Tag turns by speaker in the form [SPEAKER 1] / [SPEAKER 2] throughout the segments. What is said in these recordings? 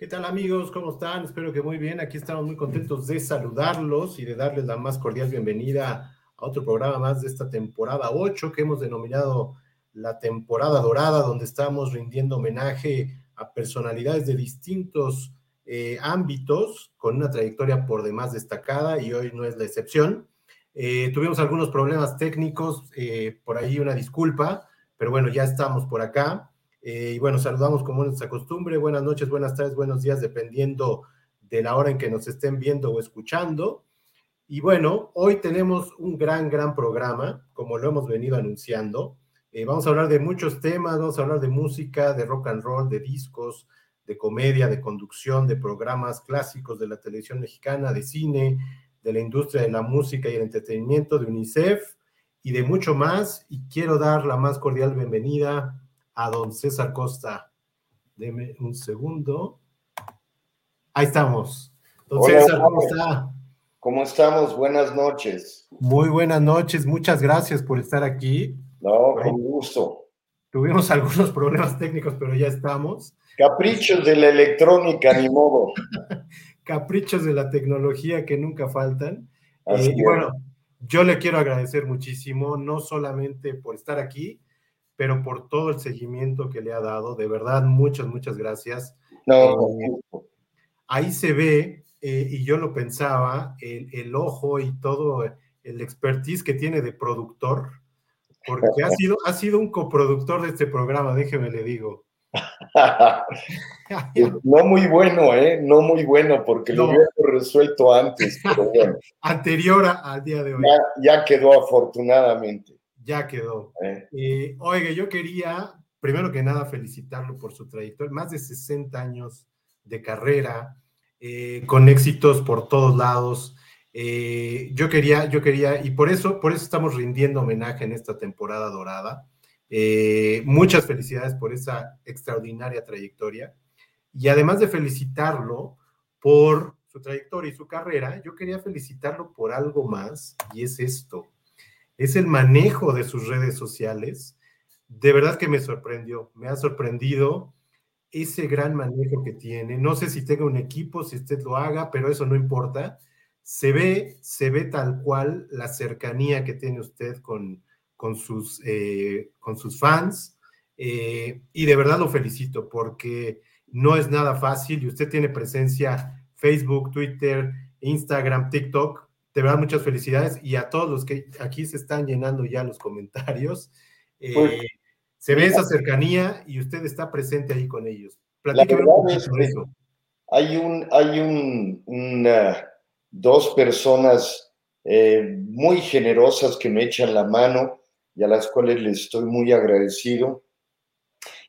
[SPEAKER 1] ¿Qué tal amigos? ¿Cómo están? Espero que muy bien. Aquí estamos muy contentos de saludarlos y de darles la más cordial bienvenida a otro programa más de esta temporada 8 que hemos denominado la temporada dorada, donde estamos rindiendo homenaje a personalidades de distintos eh, ámbitos con una trayectoria por demás destacada y hoy no es la excepción. Eh, tuvimos algunos problemas técnicos, eh, por ahí una disculpa, pero bueno, ya estamos por acá. Eh, y bueno, saludamos como es nuestra costumbre. Buenas noches, buenas tardes, buenos días, dependiendo de la hora en que nos estén viendo o escuchando. Y bueno, hoy tenemos un gran, gran programa, como lo hemos venido anunciando. Eh, vamos a hablar de muchos temas, vamos a hablar de música, de rock and roll, de discos, de comedia, de conducción, de programas clásicos de la televisión mexicana, de cine, de la industria de la música y el entretenimiento, de UNICEF y de mucho más. Y quiero dar la más cordial bienvenida a don César Costa. Deme un segundo. Ahí estamos.
[SPEAKER 2] Don César, ¿cómo está? ¿Cómo estamos? Buenas noches.
[SPEAKER 1] Muy buenas noches, muchas gracias por estar aquí.
[SPEAKER 2] No, con gusto.
[SPEAKER 1] Tuvimos algunos problemas técnicos, pero ya estamos.
[SPEAKER 2] Caprichos de la electrónica, ni modo.
[SPEAKER 1] Caprichos de la tecnología que nunca faltan. Eh, y bueno, yo le quiero agradecer muchísimo, no solamente por estar aquí, pero por todo el seguimiento que le ha dado. De verdad, muchas, muchas gracias.
[SPEAKER 2] No,
[SPEAKER 1] eh, ahí se ve, eh, y yo lo pensaba, el, ojo y todo el expertise que tiene de productor, porque ha sido, ha sido un coproductor de este programa, déjeme le digo.
[SPEAKER 2] no muy bueno, ¿eh? No muy bueno, porque lo había resuelto antes.
[SPEAKER 1] Anterior al día de hoy.
[SPEAKER 2] ya quedó afortunadamente.
[SPEAKER 1] Ya quedó. Eh. Eh, oiga, yo quería, primero que nada, felicitarlo por su trayectoria, más de 60 años de carrera, eh, con éxitos por todos lados. yo quería, yo quería, y por eso, por eso estamos rindiendo homenaje en esta temporada dorada. muchas felicidades por esa extraordinaria trayectoria. Y además de felicitarlo por su trayectoria y su carrera, yo quería felicitarlo por algo más, y es esto es el manejo de sus redes sociales. De verdad que me sorprendió, me ha sorprendido ese gran manejo que tiene. No sé si tenga un equipo, si usted lo haga, pero eso no importa. Se ve, se ve tal cual la cercanía que tiene usted con, con, sus, eh, con sus fans. Eh, y de verdad lo felicito porque no es nada fácil y usted tiene presencia Facebook, Twitter, Instagram, TikTok de verdad, muchas felicidades y a todos los que aquí se están llenando ya los comentarios. Eh, pues, se ve esa cercanía y usted está presente ahí con ellos.
[SPEAKER 2] Platíqueme eso. Hay un, hay un, dos personas eh, muy generosas que me echan la mano y a las cuales les estoy muy agradecido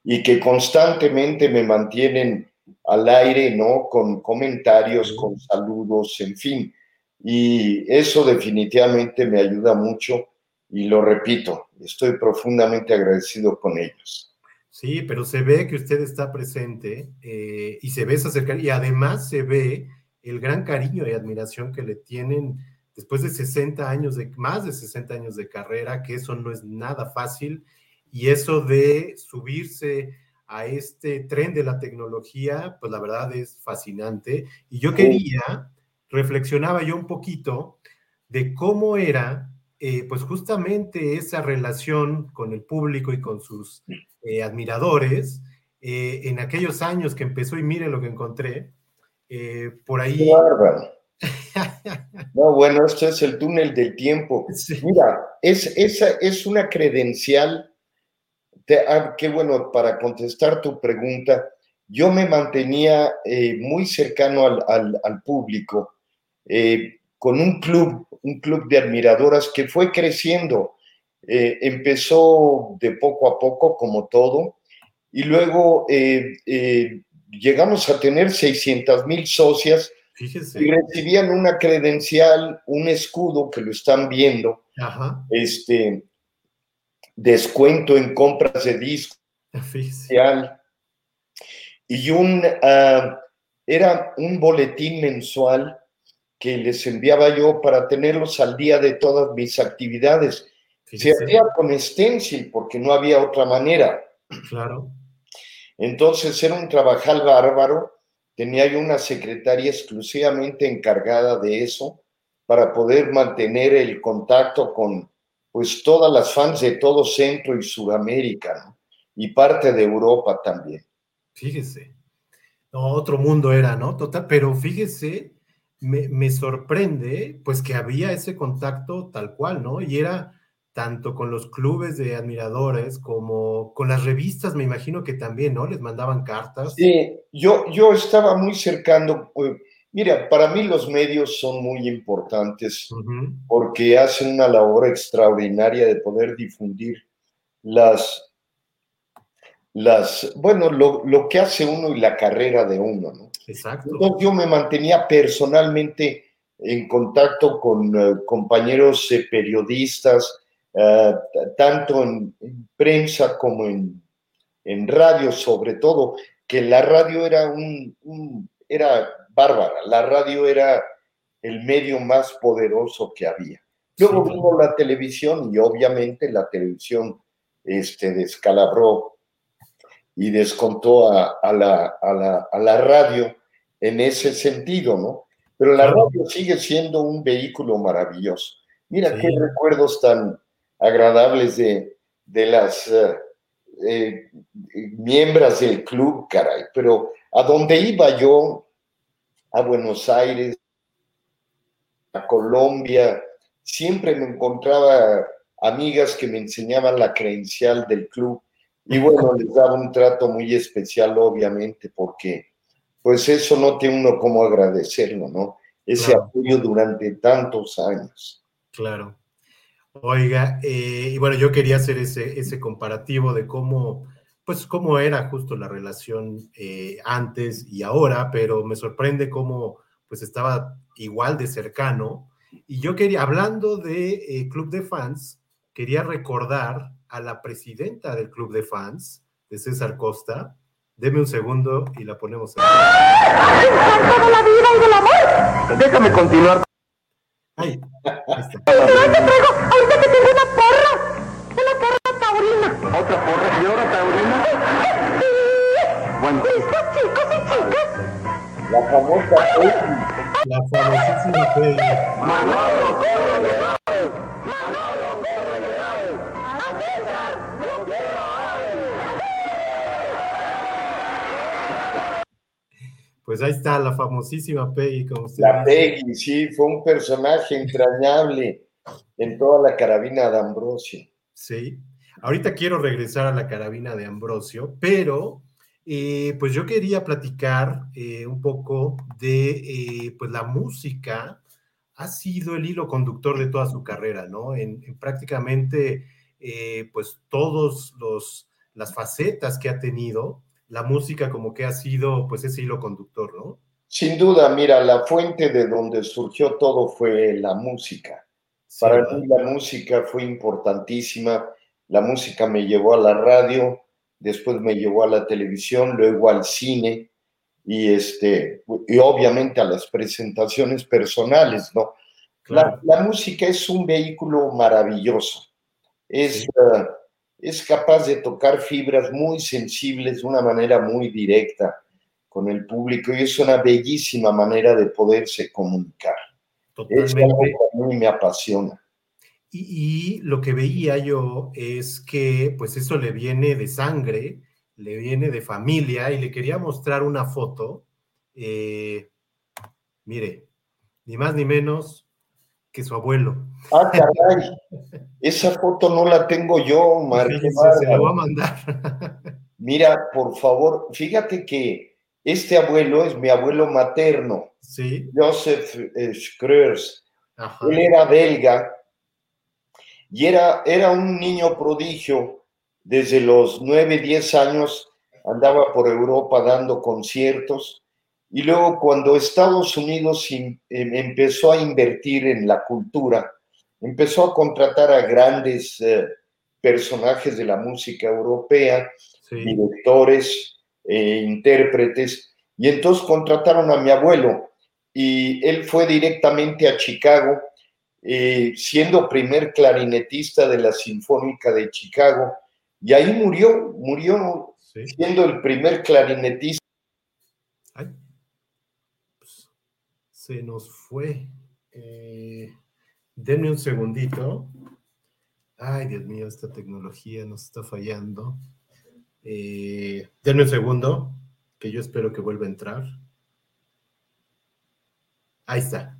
[SPEAKER 2] y que constantemente me mantienen al aire, ¿no? Con comentarios, con saludos, en fin. Y eso definitivamente me ayuda mucho y lo repito, estoy profundamente agradecido con ellos.
[SPEAKER 1] Sí, pero se ve que usted está presente eh, y se ve esa cercanía y además se ve el gran cariño y admiración que le tienen después de 60 años, de más de 60 años de carrera, que eso no es nada fácil y eso de subirse a este tren de la tecnología, pues la verdad es fascinante. Y yo quería reflexionaba yo un poquito de cómo era, eh, pues justamente esa relación con el público y con sus eh, admiradores eh, en aquellos años que empezó y mire lo que encontré. por ahí...
[SPEAKER 2] No, bueno, esto es el túnel del tiempo. Mira, es, esa es una credencial. Ah, qué bueno, para contestar tu pregunta, yo me mantenía muy cercano al, al público eh, con un club, un club de admiradoras que fue creciendo. Eh, empezó de poco a poco, como todo, y luego eh, llegamos a tener 600 mil socias y recibían una credencial, un escudo que lo están viendo, este descuento en compras de disco y un ah, era un boletín mensual que les enviaba yo para tenerlos al día de todas mis actividades. Se hacía con stencil porque no había otra manera.
[SPEAKER 1] Claro.
[SPEAKER 2] Entonces era un trabajal bárbaro. tenía yo una secretaria exclusivamente encargada de eso para poder mantener el contacto con pues todas las fans de todo Centro y Sudamérica y parte de Europa también.
[SPEAKER 1] Fíjese, otro mundo era, ¿no? Total, pero fíjese, me, me, sorprende pues que había ese contacto tal cual, ¿no? Y era tanto con los clubes de admiradores como con las revistas, me imagino que también, ¿no? Les mandaban cartas.
[SPEAKER 2] Sí, yo, yo estaba muy cercano. Eh, mira, para mí los medios son muy importantes porque hacen una labor extraordinaria de poder difundir las, las bueno, lo, lo que hace uno y la carrera de uno, ¿no?
[SPEAKER 1] Exacto.
[SPEAKER 2] Entonces yo me mantenía personalmente en contacto con eh, compañeros eh, periodistas, eh, tanto en, prensa como en, en, radio, sobre todo, que la radio era un, era bárbara, la radio era el medio más poderoso que había. Luego vino la televisión y obviamente la televisión este, descalabró y descontó a, a, la, a, la, a la radio en ese sentido, ¿no? Pero la radio sigue siendo un vehículo maravilloso. Mira qué recuerdos tan, agradables de, de las uh, eh, miembros del club, caray. Pero a donde iba yo, a Buenos Aires, a Colombia, siempre me encontraba amigas que me enseñaban la credencial del club y bueno, les daba un trato muy especial, obviamente, porque pues eso no tiene uno como agradecerlo, ¿no? Ese apoyo durante tantos años.
[SPEAKER 1] Claro. Oiga, eh, y bueno, yo quería hacer ese, ese comparativo de cómo, pues, cómo era justo la relación eh, antes y ahora, pero me sorprende cómo, pues, estaba igual de cercano. Y yo quería, hablando de eh, Club de Fans, quería recordar a la presidenta del Club de Fans, de César Costa. Deme un segundo y la ponemos aquí.
[SPEAKER 3] de la vida y del amor!
[SPEAKER 2] Déjame continuar.
[SPEAKER 1] Ay, ahí está.
[SPEAKER 3] ahorita que tengo una porra. Una porra taurina.
[SPEAKER 2] ¿Otra porra? ¿Señora taurina?
[SPEAKER 3] Sí.
[SPEAKER 2] Bueno.
[SPEAKER 3] ¿Listos, chicos y chicas?
[SPEAKER 2] La famosa
[SPEAKER 1] La famosísima Peggy.
[SPEAKER 2] Manolo, corre,
[SPEAKER 1] Pues ahí está la famosísima Peggy, como usted
[SPEAKER 2] La Peggy, sí, fue un personaje entrañable en toda la carabina de Ambrosio.
[SPEAKER 1] Sí, ahorita quiero regresar a la carabina de Ambrosio, pero eh, pues yo quería platicar eh, un poco de eh, pues la música ha sido el hilo conductor de toda su carrera, ¿no? En, en prácticamente pues todos los las facetas que ha tenido la música como que ha sido pues ese hilo conductor, ¿no?
[SPEAKER 2] Sin duda, mira, la fuente de donde surgió todo fue la música. Para mí la música fue importantísima. La música me llevó a la radio, después me llevó a la televisión, luego al cine y este y obviamente a las presentaciones personales, ¿no? La, música es un vehículo maravilloso. Es uh, es capaz de tocar fibras muy sensibles de una manera muy directa con el público y es una bellísima manera de poderse comunicar. Es algo que a mí me apasiona.
[SPEAKER 1] Y, lo que veía yo es que pues eso le viene de sangre, le viene de familia y le quería mostrar una foto. Eh, mire, ni más ni menos que su abuelo.
[SPEAKER 2] Ah, caray. Esa foto no la tengo yo, María.
[SPEAKER 1] se la voy a mandar.
[SPEAKER 2] Mira, por favor, fíjate que este abuelo es mi abuelo materno.
[SPEAKER 1] Sí.
[SPEAKER 2] Joseph eh, Schreurs. Él era belga y era, era un niño prodigio. Desde los 9, 10 años andaba por Europa dando conciertos y luego cuando Estados Unidos em, empezó a invertir en la cultura, empezó a contratar a grandes eh, personajes de la música europea, directores, eh, intérpretes, y entonces contrataron a mi abuelo y él fue directamente a Chicago, eh, siendo primer clarinetista de la Sinfónica de Chicago, y ahí murió, murió siendo el primer clarinetista
[SPEAKER 1] se nos fue. Eh, denme un segundito. Ay, Dios mío, esta tecnología nos está fallando. Eh, denme un segundo, que yo espero que vuelva a entrar. Ahí está.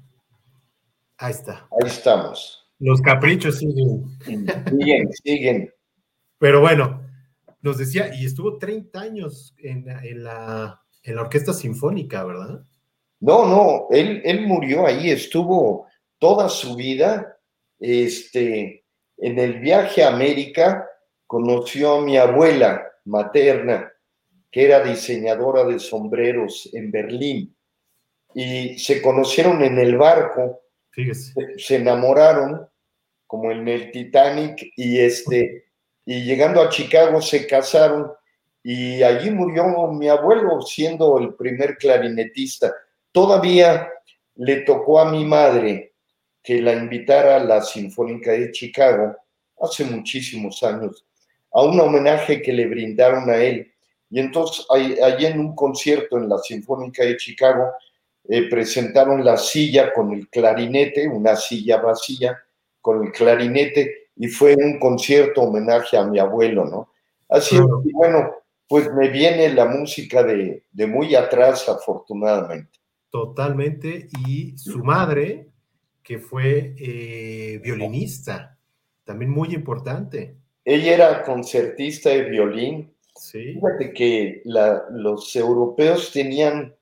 [SPEAKER 1] Ahí está.
[SPEAKER 2] Ahí estamos.
[SPEAKER 1] Los caprichos siguen.
[SPEAKER 2] Siguen, siguen.
[SPEAKER 1] Pero bueno, nos decía, y estuvo 30 años en, la, en la Orquesta Sinfónica, ¿verdad?
[SPEAKER 2] No, no, él, él murió ahí, estuvo toda su vida, este, en el viaje a América, conoció a mi abuela materna, que era diseñadora de sombreros en Berlín, y se conocieron en el barco, se enamoraron, como en el Titanic, y este, y llegando a Chicago se casaron, y allí murió mi abuelo siendo el primer clarinetista Todavía le tocó a mi madre que la invitara a la Sinfónica de Chicago hace muchísimos años, a un homenaje que le brindaron a él. Y entonces, allí en un concierto en la Sinfónica de Chicago, eh, presentaron la silla con el clarinete, una silla vacía con el clarinete, y fue un concierto homenaje a mi abuelo, ¿no? Así es, bueno, pues me viene la música de, de muy atrás, afortunadamente.
[SPEAKER 1] Totalmente. Y su madre, que fue eh, violinista, también muy importante.
[SPEAKER 2] Ella era concertista de violín. Sí. Fíjate que los europeos tenían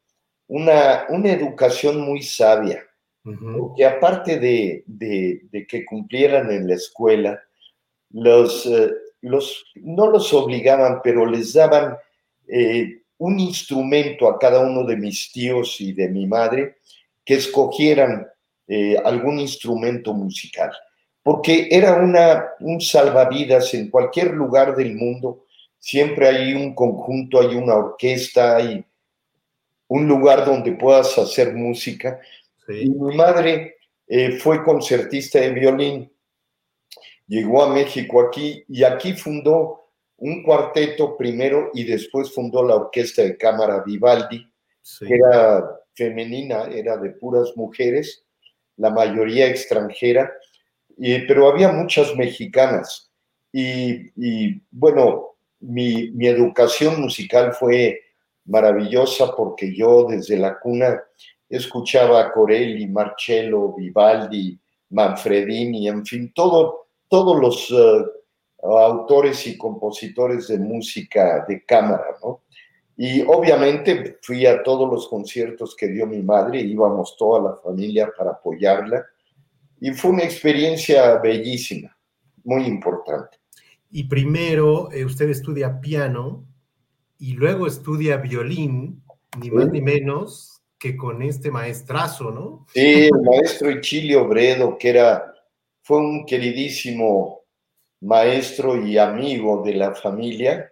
[SPEAKER 2] una, una educación muy sabia, porque aparte de, que cumplieran en la escuela, los, eh, los, no los obligaban, pero les daban eh, un instrumento a cada uno de mis tíos y de mi madre que escogieran eh, algún instrumento musical, porque era una, un salvavidas en cualquier lugar del mundo. Siempre hay un conjunto, hay una orquesta, hay un lugar donde puedas hacer música. Y mi madre eh, fue concertista de violín, llegó a México aquí y aquí fundó un cuarteto primero y después fundó la Orquesta de Cámara Vivaldi, que era femenina, era de puras mujeres, la mayoría extranjera, y, pero había muchas mexicanas. Y, bueno, mi, mi, educación musical fue maravillosa porque yo desde la cuna escuchaba a Corelli, Marcello, Vivaldi, Manfredini, en fin, todo, todos los... Eh, autores y compositores de música de cámara, ¿no? Y obviamente fui a todos los conciertos que dio mi madre, íbamos toda la familia para apoyarla, y fue una experiencia bellísima, muy importante.
[SPEAKER 1] Y primero eh, usted estudia piano y luego estudia violín, ni más ni menos que con este maestrazo, ¿no?
[SPEAKER 2] Sí, el maestro Ichilio Bredo, que era, fue un queridísimo maestro y amigo de la familia.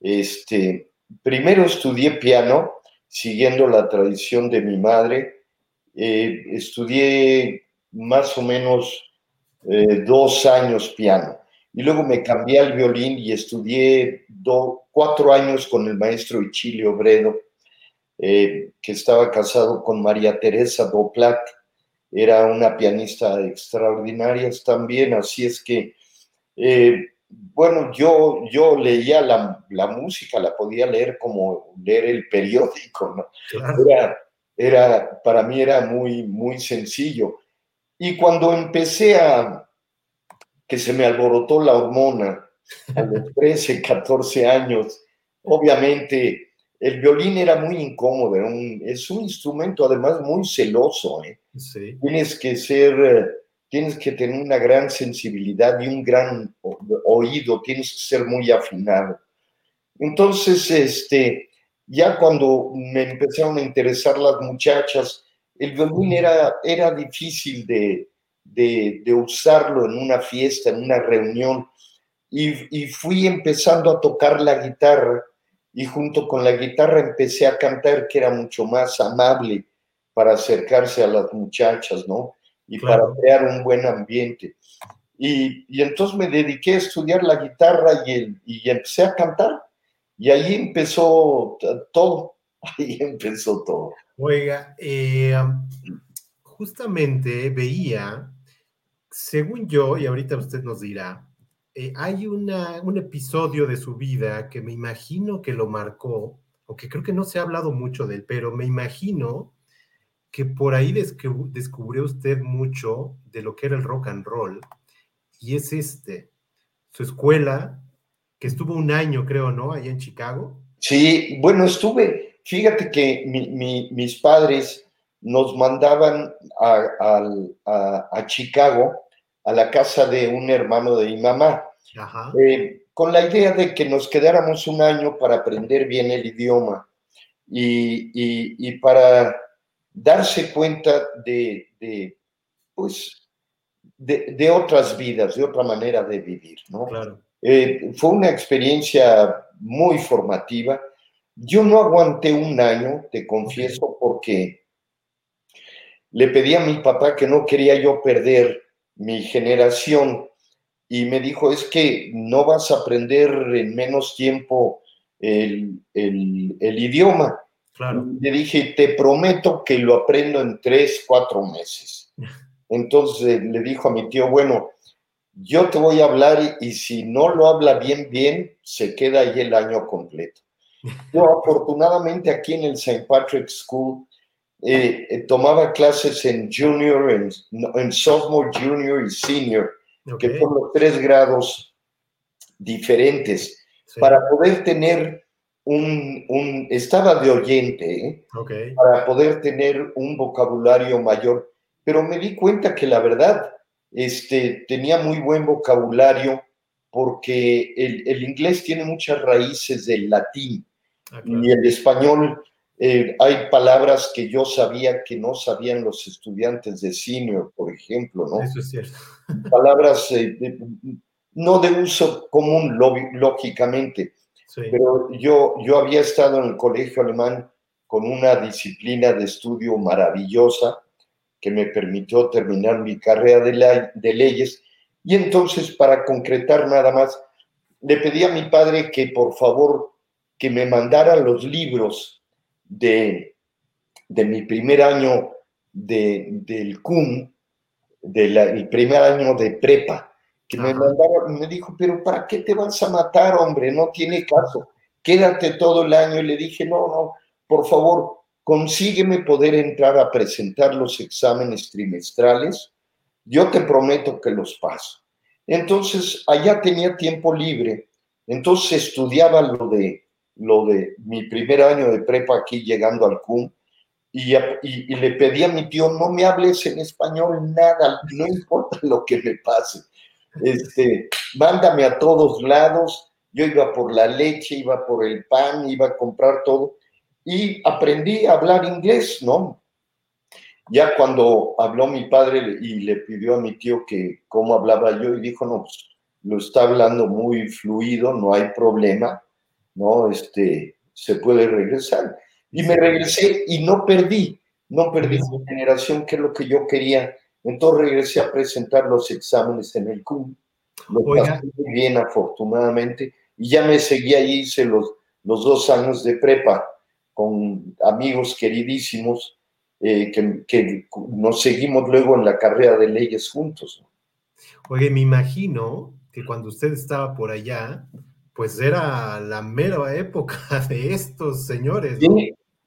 [SPEAKER 2] Este, primero estudié piano, siguiendo la tradición de mi madre. Eh, estudié más o menos eh, dos años piano. Y luego me cambié al violín y estudié cuatro años con el maestro Ichilio Bredo, eh, que estaba casado con María Teresa Doplat. Era una pianista extraordinaria también, así es que eh, bueno, yo, yo leía la, música, la podía leer como leer el periódico, ¿no? Era, era, para mí era muy, muy sencillo. Y cuando empecé a, que se me alborotó la hormona a los 13, 14 años, obviamente el violín era muy incómodo, es un instrumento además muy celoso. ¿eh? Tienes que ser eh, tienes que tener una gran sensibilidad y un gran oído, tienes que ser muy afinado. Entonces, este, ya cuando me empezaron a interesar las muchachas, el violín era, era difícil de, de, usarlo en una fiesta, en una reunión, y, y fui empezando a tocar la guitarra, y junto con la guitarra empecé a cantar, que era mucho más amable para acercarse a las muchachas, ¿no? Y para crear un buen ambiente. Y, y, entonces me dediqué a estudiar la guitarra y, el, y empecé a cantar. Y ahí empezó todo. Ahí empezó todo.
[SPEAKER 1] Oiga, eh, justamente veía, según yo, y ahorita usted nos dirá, eh, hay una, un episodio de su vida que me imagino que lo marcó, aunque creo que no se ha hablado mucho de él, pero me imagino que por ahí descubrió usted mucho de lo que era el rock and roll, y es este, su escuela, que estuvo un año, creo, ¿no? Allá en Chicago.
[SPEAKER 2] Sí, bueno, estuve, fíjate que mis padres nos mandaban a, Chicago, a la casa de un hermano de mi mamá, eh, con la idea de que nos quedáramos un año para aprender bien el idioma y, para darse cuenta de, pues, de, otras vidas, de otra manera de vivir, ¿no? Eh, fue una experiencia muy formativa. Yo no aguanté un año, te confieso, porque le pedí a mi papá que no quería yo perder mi generación y me dijo, es que no vas a aprender en menos tiempo el, idioma. Le dije, te prometo que lo aprendo en tres, cuatro meses. Entonces le dijo a mi tío, bueno, yo te voy a hablar y, si no lo habla bien, bien, se queda ahí el año completo. Yo afortunadamente aquí en el St. Patrick's School eh, eh, tomaba clases en junior, en, sophomore, junior y senior, que son los tres grados diferentes, para poder tener un, estaba de oyente, ¿eh? para poder tener un vocabulario mayor, pero me di cuenta que la verdad, este, tenía muy buen vocabulario porque el, inglés tiene muchas raíces del latín ah, y el español eh, hay palabras que yo sabía que no sabían los estudiantes de senior, por ejemplo, ¿no?
[SPEAKER 1] Eso es cierto.
[SPEAKER 2] Palabras eh, no de uso común, lógicamente, pero yo, yo había estado en el colegio alemán con una disciplina de estudio maravillosa que me permitió terminar mi carrera de, de leyes. Y entonces, para concretar nada más, le pedí a mi padre que por favor que me mandara los libros de, de mi primer año de, del CUM, del primer año de prepa, que me mandara, me dijo, pero ¿para qué te vas a matar, hombre? No tiene caso, quédate todo el año. Y le dije, no, no, por favor, consígueme poder entrar a presentar los exámenes trimestrales, yo te prometo que los paso. Entonces, allá tenía tiempo libre, entonces estudiaba lo de, lo de mi primer año de prepa aquí llegando al CUM y, y, le pedí a mi tío, no me hables en español nada, no importa lo que me pase, este, mándame a todos lados, yo iba por la leche, iba por el pan, iba a comprar todo y aprendí a hablar inglés, ¿no? Ya cuando habló mi padre y le pidió a mi tío que cómo hablaba yo y dijo, no, pues, lo está hablando muy fluido, no hay problema, ¿no? Este, se puede regresar. Y me regresé y no perdí, no perdí mi generación, que es lo que yo quería. Entonces regresé a presentar los exámenes en el CUM. Lo pasé muy bien, afortunadamente, y ya me seguí ahí, hice los, los dos años de prepa con amigos queridísimos eh, que, nos seguimos luego en la carrera de leyes juntos.
[SPEAKER 1] Oye, me imagino que cuando usted estaba por allá, pues era la mera época de estos señores.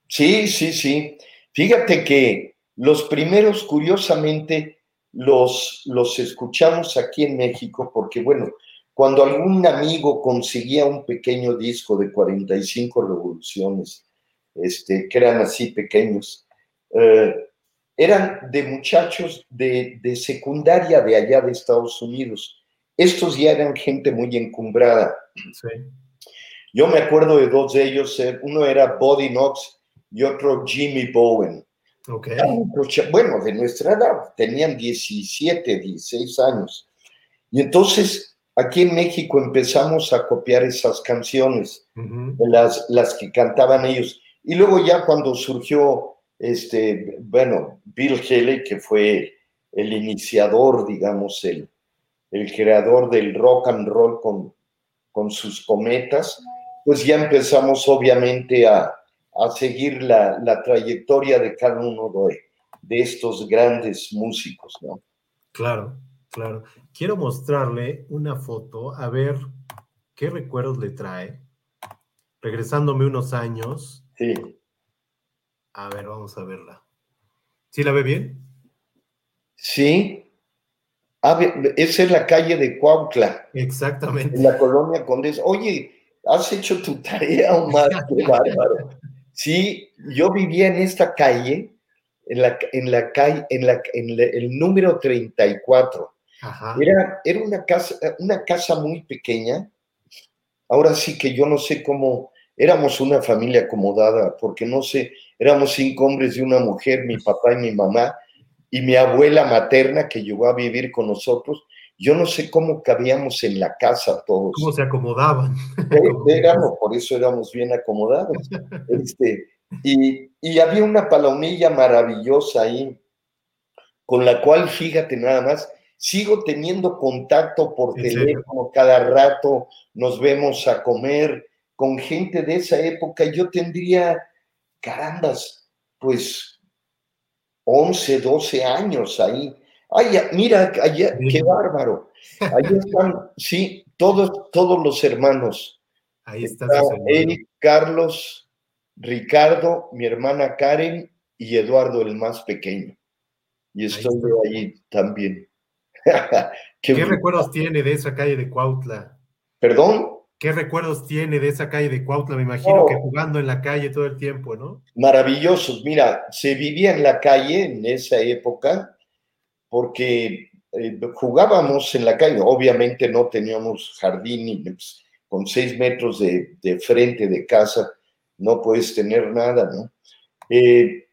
[SPEAKER 2] Sí, sí, sí, Fíjate que los primeros, curiosamente, los, los escuchamos aquí en México, porque bueno, cuando algún amigo conseguía un pequeño disco de 45 revoluciones, este, que eran así pequeños, eh, eran de muchachos de, secundaria de allá de Estados Unidos. Estos ya eran gente muy encumbrada. Yo me acuerdo de dos de ellos, eh, uno era Buddy Knox y otro Jimmy Bowen. Bueno, de nuestra edad, tenían 17, 16 años. Y entonces aquí en México empezamos a copiar esas canciones, las, las que cantaban ellos. Y luego ya cuando surgió, este, bueno, Bill Haley, que fue el iniciador, digamos, el, el creador del rock and roll con, con sus cometas, pues ya empezamos obviamente a, a seguir la, la trayectoria de cada uno de, de estos grandes músicos, ¿no?
[SPEAKER 1] Claro, claro. Quiero mostrarle una foto, a ver qué recuerdos le trae. Regresándome unos años.
[SPEAKER 2] Sí.
[SPEAKER 1] A ver, vamos a verla. ¿Sí la ve bien?
[SPEAKER 2] Sí. Ah, esa es la calle de Cuautla.
[SPEAKER 1] Exactamente.
[SPEAKER 2] En la colonia Condés. Oye, has hecho tu tarea, Omar, qué bárbaro. Sí, yo vivía en esta calle, en la, en la calle, en, la, en el número 34. Ajá. Era, era una, casa, una casa muy pequeña. Ahora sí que yo no sé cómo, éramos una familia acomodada, porque no sé, éramos cinco hombres y una mujer, mi papá y mi mamá, y mi abuela materna que llegó a vivir con nosotros. Yo no sé cómo cabíamos en la casa todos.
[SPEAKER 1] ¿Cómo se acomodaban?
[SPEAKER 2] Éramos, por eso éramos bien acomodados. Este, y, y había una palomilla maravillosa ahí, con la cual, fíjate nada más, sigo teniendo contacto por teléfono, cada rato nos vemos a comer con gente de esa época. Yo tendría, carambas, pues 11, 12 años ahí. Ay, mira, allá, qué bárbaro. Ahí están, sí, todos, todos los hermanos.
[SPEAKER 1] Ahí está.
[SPEAKER 2] Eric, Carlos, Ricardo, mi hermana Karen y Eduardo, el más pequeño. Y estoy ahí también.
[SPEAKER 1] ¿Qué, recuerdos tiene de esa calle de Cuautla?
[SPEAKER 2] ¿Perdón?
[SPEAKER 1] ¿Qué recuerdos tiene de esa calle de Cuautla? Me imagino que jugando en la calle todo el tiempo, ¿no?
[SPEAKER 2] Maravillosos. Mira, se vivía en la calle en esa época porque eh, jugábamos en la calle. Obviamente no teníamos jardín y pues, con seis metros de, frente de casa no puedes tener nada, ¿no? Eh,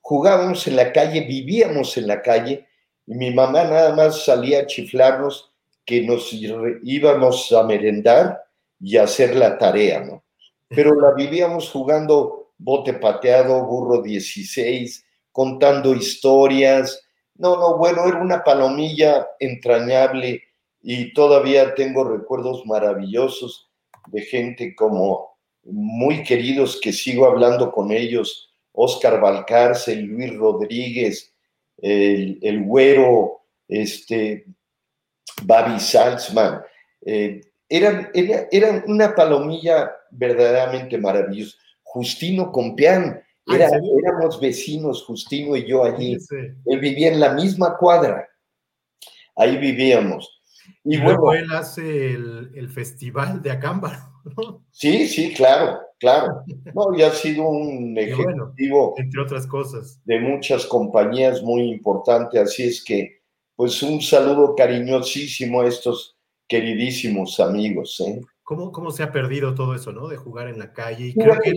[SPEAKER 2] jugábamos en la calle, vivíamos en la calle y mi mamá nada más salía a chiflarnos que nos íbamos a merendar y a hacer la tarea, ¿no? Pero la vivíamos jugando bote pateado, burro 16, contando historias. No, no, bueno, era una palomilla entrañable y todavía tengo recuerdos maravillosos de gente como muy queridos que sigo hablando con ellos, Oscar Valcárcel, Luis Rodríguez, el, el Güero, este, Babi Salzman, eh, eran, eran una palomilla verdaderamente maravillosa. Justino Compián, era, éramos vecinos, Justino y yo allí. Él vivía en la misma cuadra. Ahí vivíamos.
[SPEAKER 1] Y, luego él hace el, festival de Acámbaro,
[SPEAKER 2] Sí, sí, claro, claro. No, y ha sido un ejecutivo.
[SPEAKER 1] entre otras cosas.
[SPEAKER 2] De muchas compañías muy importantes, así es que, pues un saludo cariñosísimo a estos queridísimos amigos. ¿eh?
[SPEAKER 1] ¿Cómo, ¿Cómo se ha perdido todo eso, no? De jugar en la calle. Y creo, que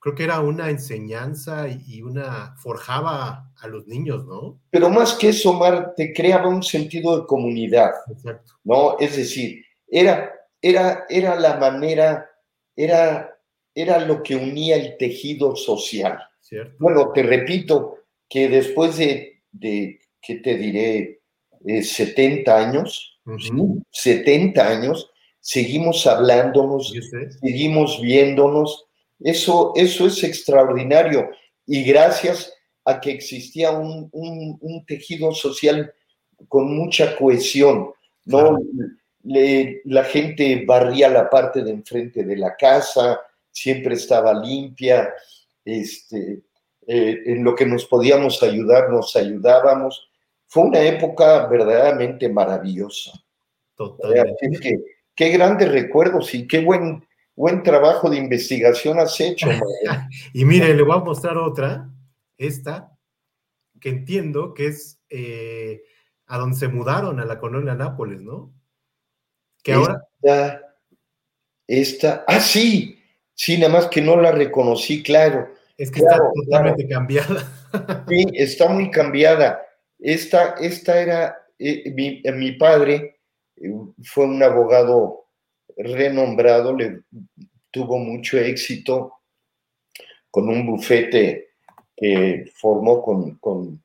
[SPEAKER 1] creo que era una enseñanza y una. forjaba a los niños, ¿no?
[SPEAKER 2] Pero más que eso, Mar, te creaba un sentido de comunidad. Exacto. ¿No? Es decir, era era, era la manera, era, era lo que unía el tejido social. Bueno, te repito que después de, de ¿qué te diré? 70 eh, años, 70 años, seguimos hablándonos, seguimos viéndonos. Eso, eso es extraordinario. Y gracias a que existía un, un, tejido social con mucha cohesión, ¿no? la gente barría la parte de enfrente de la casa, siempre estaba limpia, este, eh, en lo que nos podíamos ayudar, nos ayudábamos. Fue una época verdaderamente maravillosa. Totalmente. qué grandes recuerdos y qué buen, buen trabajo de investigación has hecho.
[SPEAKER 1] y mire, le voy a mostrar otra, esta, que entiendo que es eh, a donde se mudaron, a la colonia Nápoles, ¿no?
[SPEAKER 2] Que ahora. Esta, ah, sí, sí, nada más que no la reconocí, claro.
[SPEAKER 1] Es que está totalmente cambiada.
[SPEAKER 2] Sí, está muy cambiada. Esta, esta era, eh, mi, mi, padre eh, fue un abogado renombrado, le tuvo mucho éxito con un bufete que formó con, con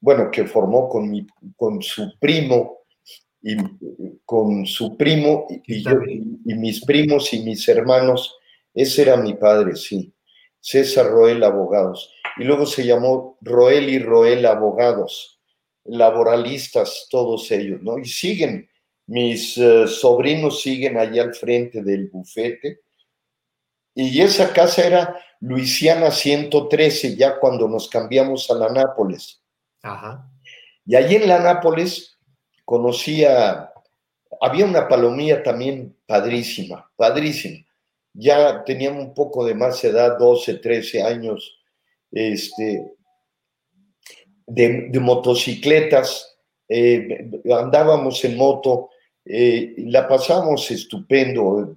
[SPEAKER 2] bueno, que formó con, mi, con su primo, y con su primo y, yo, y, mis primos y mis hermanos. Ese era mi padre, sí. César Roel Abogados. Y luego se llamó Roel y Roel Abogados, laboralistas todos ellos, ¿no? Y siguen, mis eh, sobrinos siguen allá al frente del bufete. Y esa casa era Luisiana 113, ya cuando nos cambiamos a la Nápoles. Ajá. Y allí en la Nápoles conocía, había una palomilla también padrísima, padrísima. Ya teníamos un poco de más edad, 12, 13 años, este, de, motocicletas, eh, andábamos en moto, eh, la pasamos estupendo,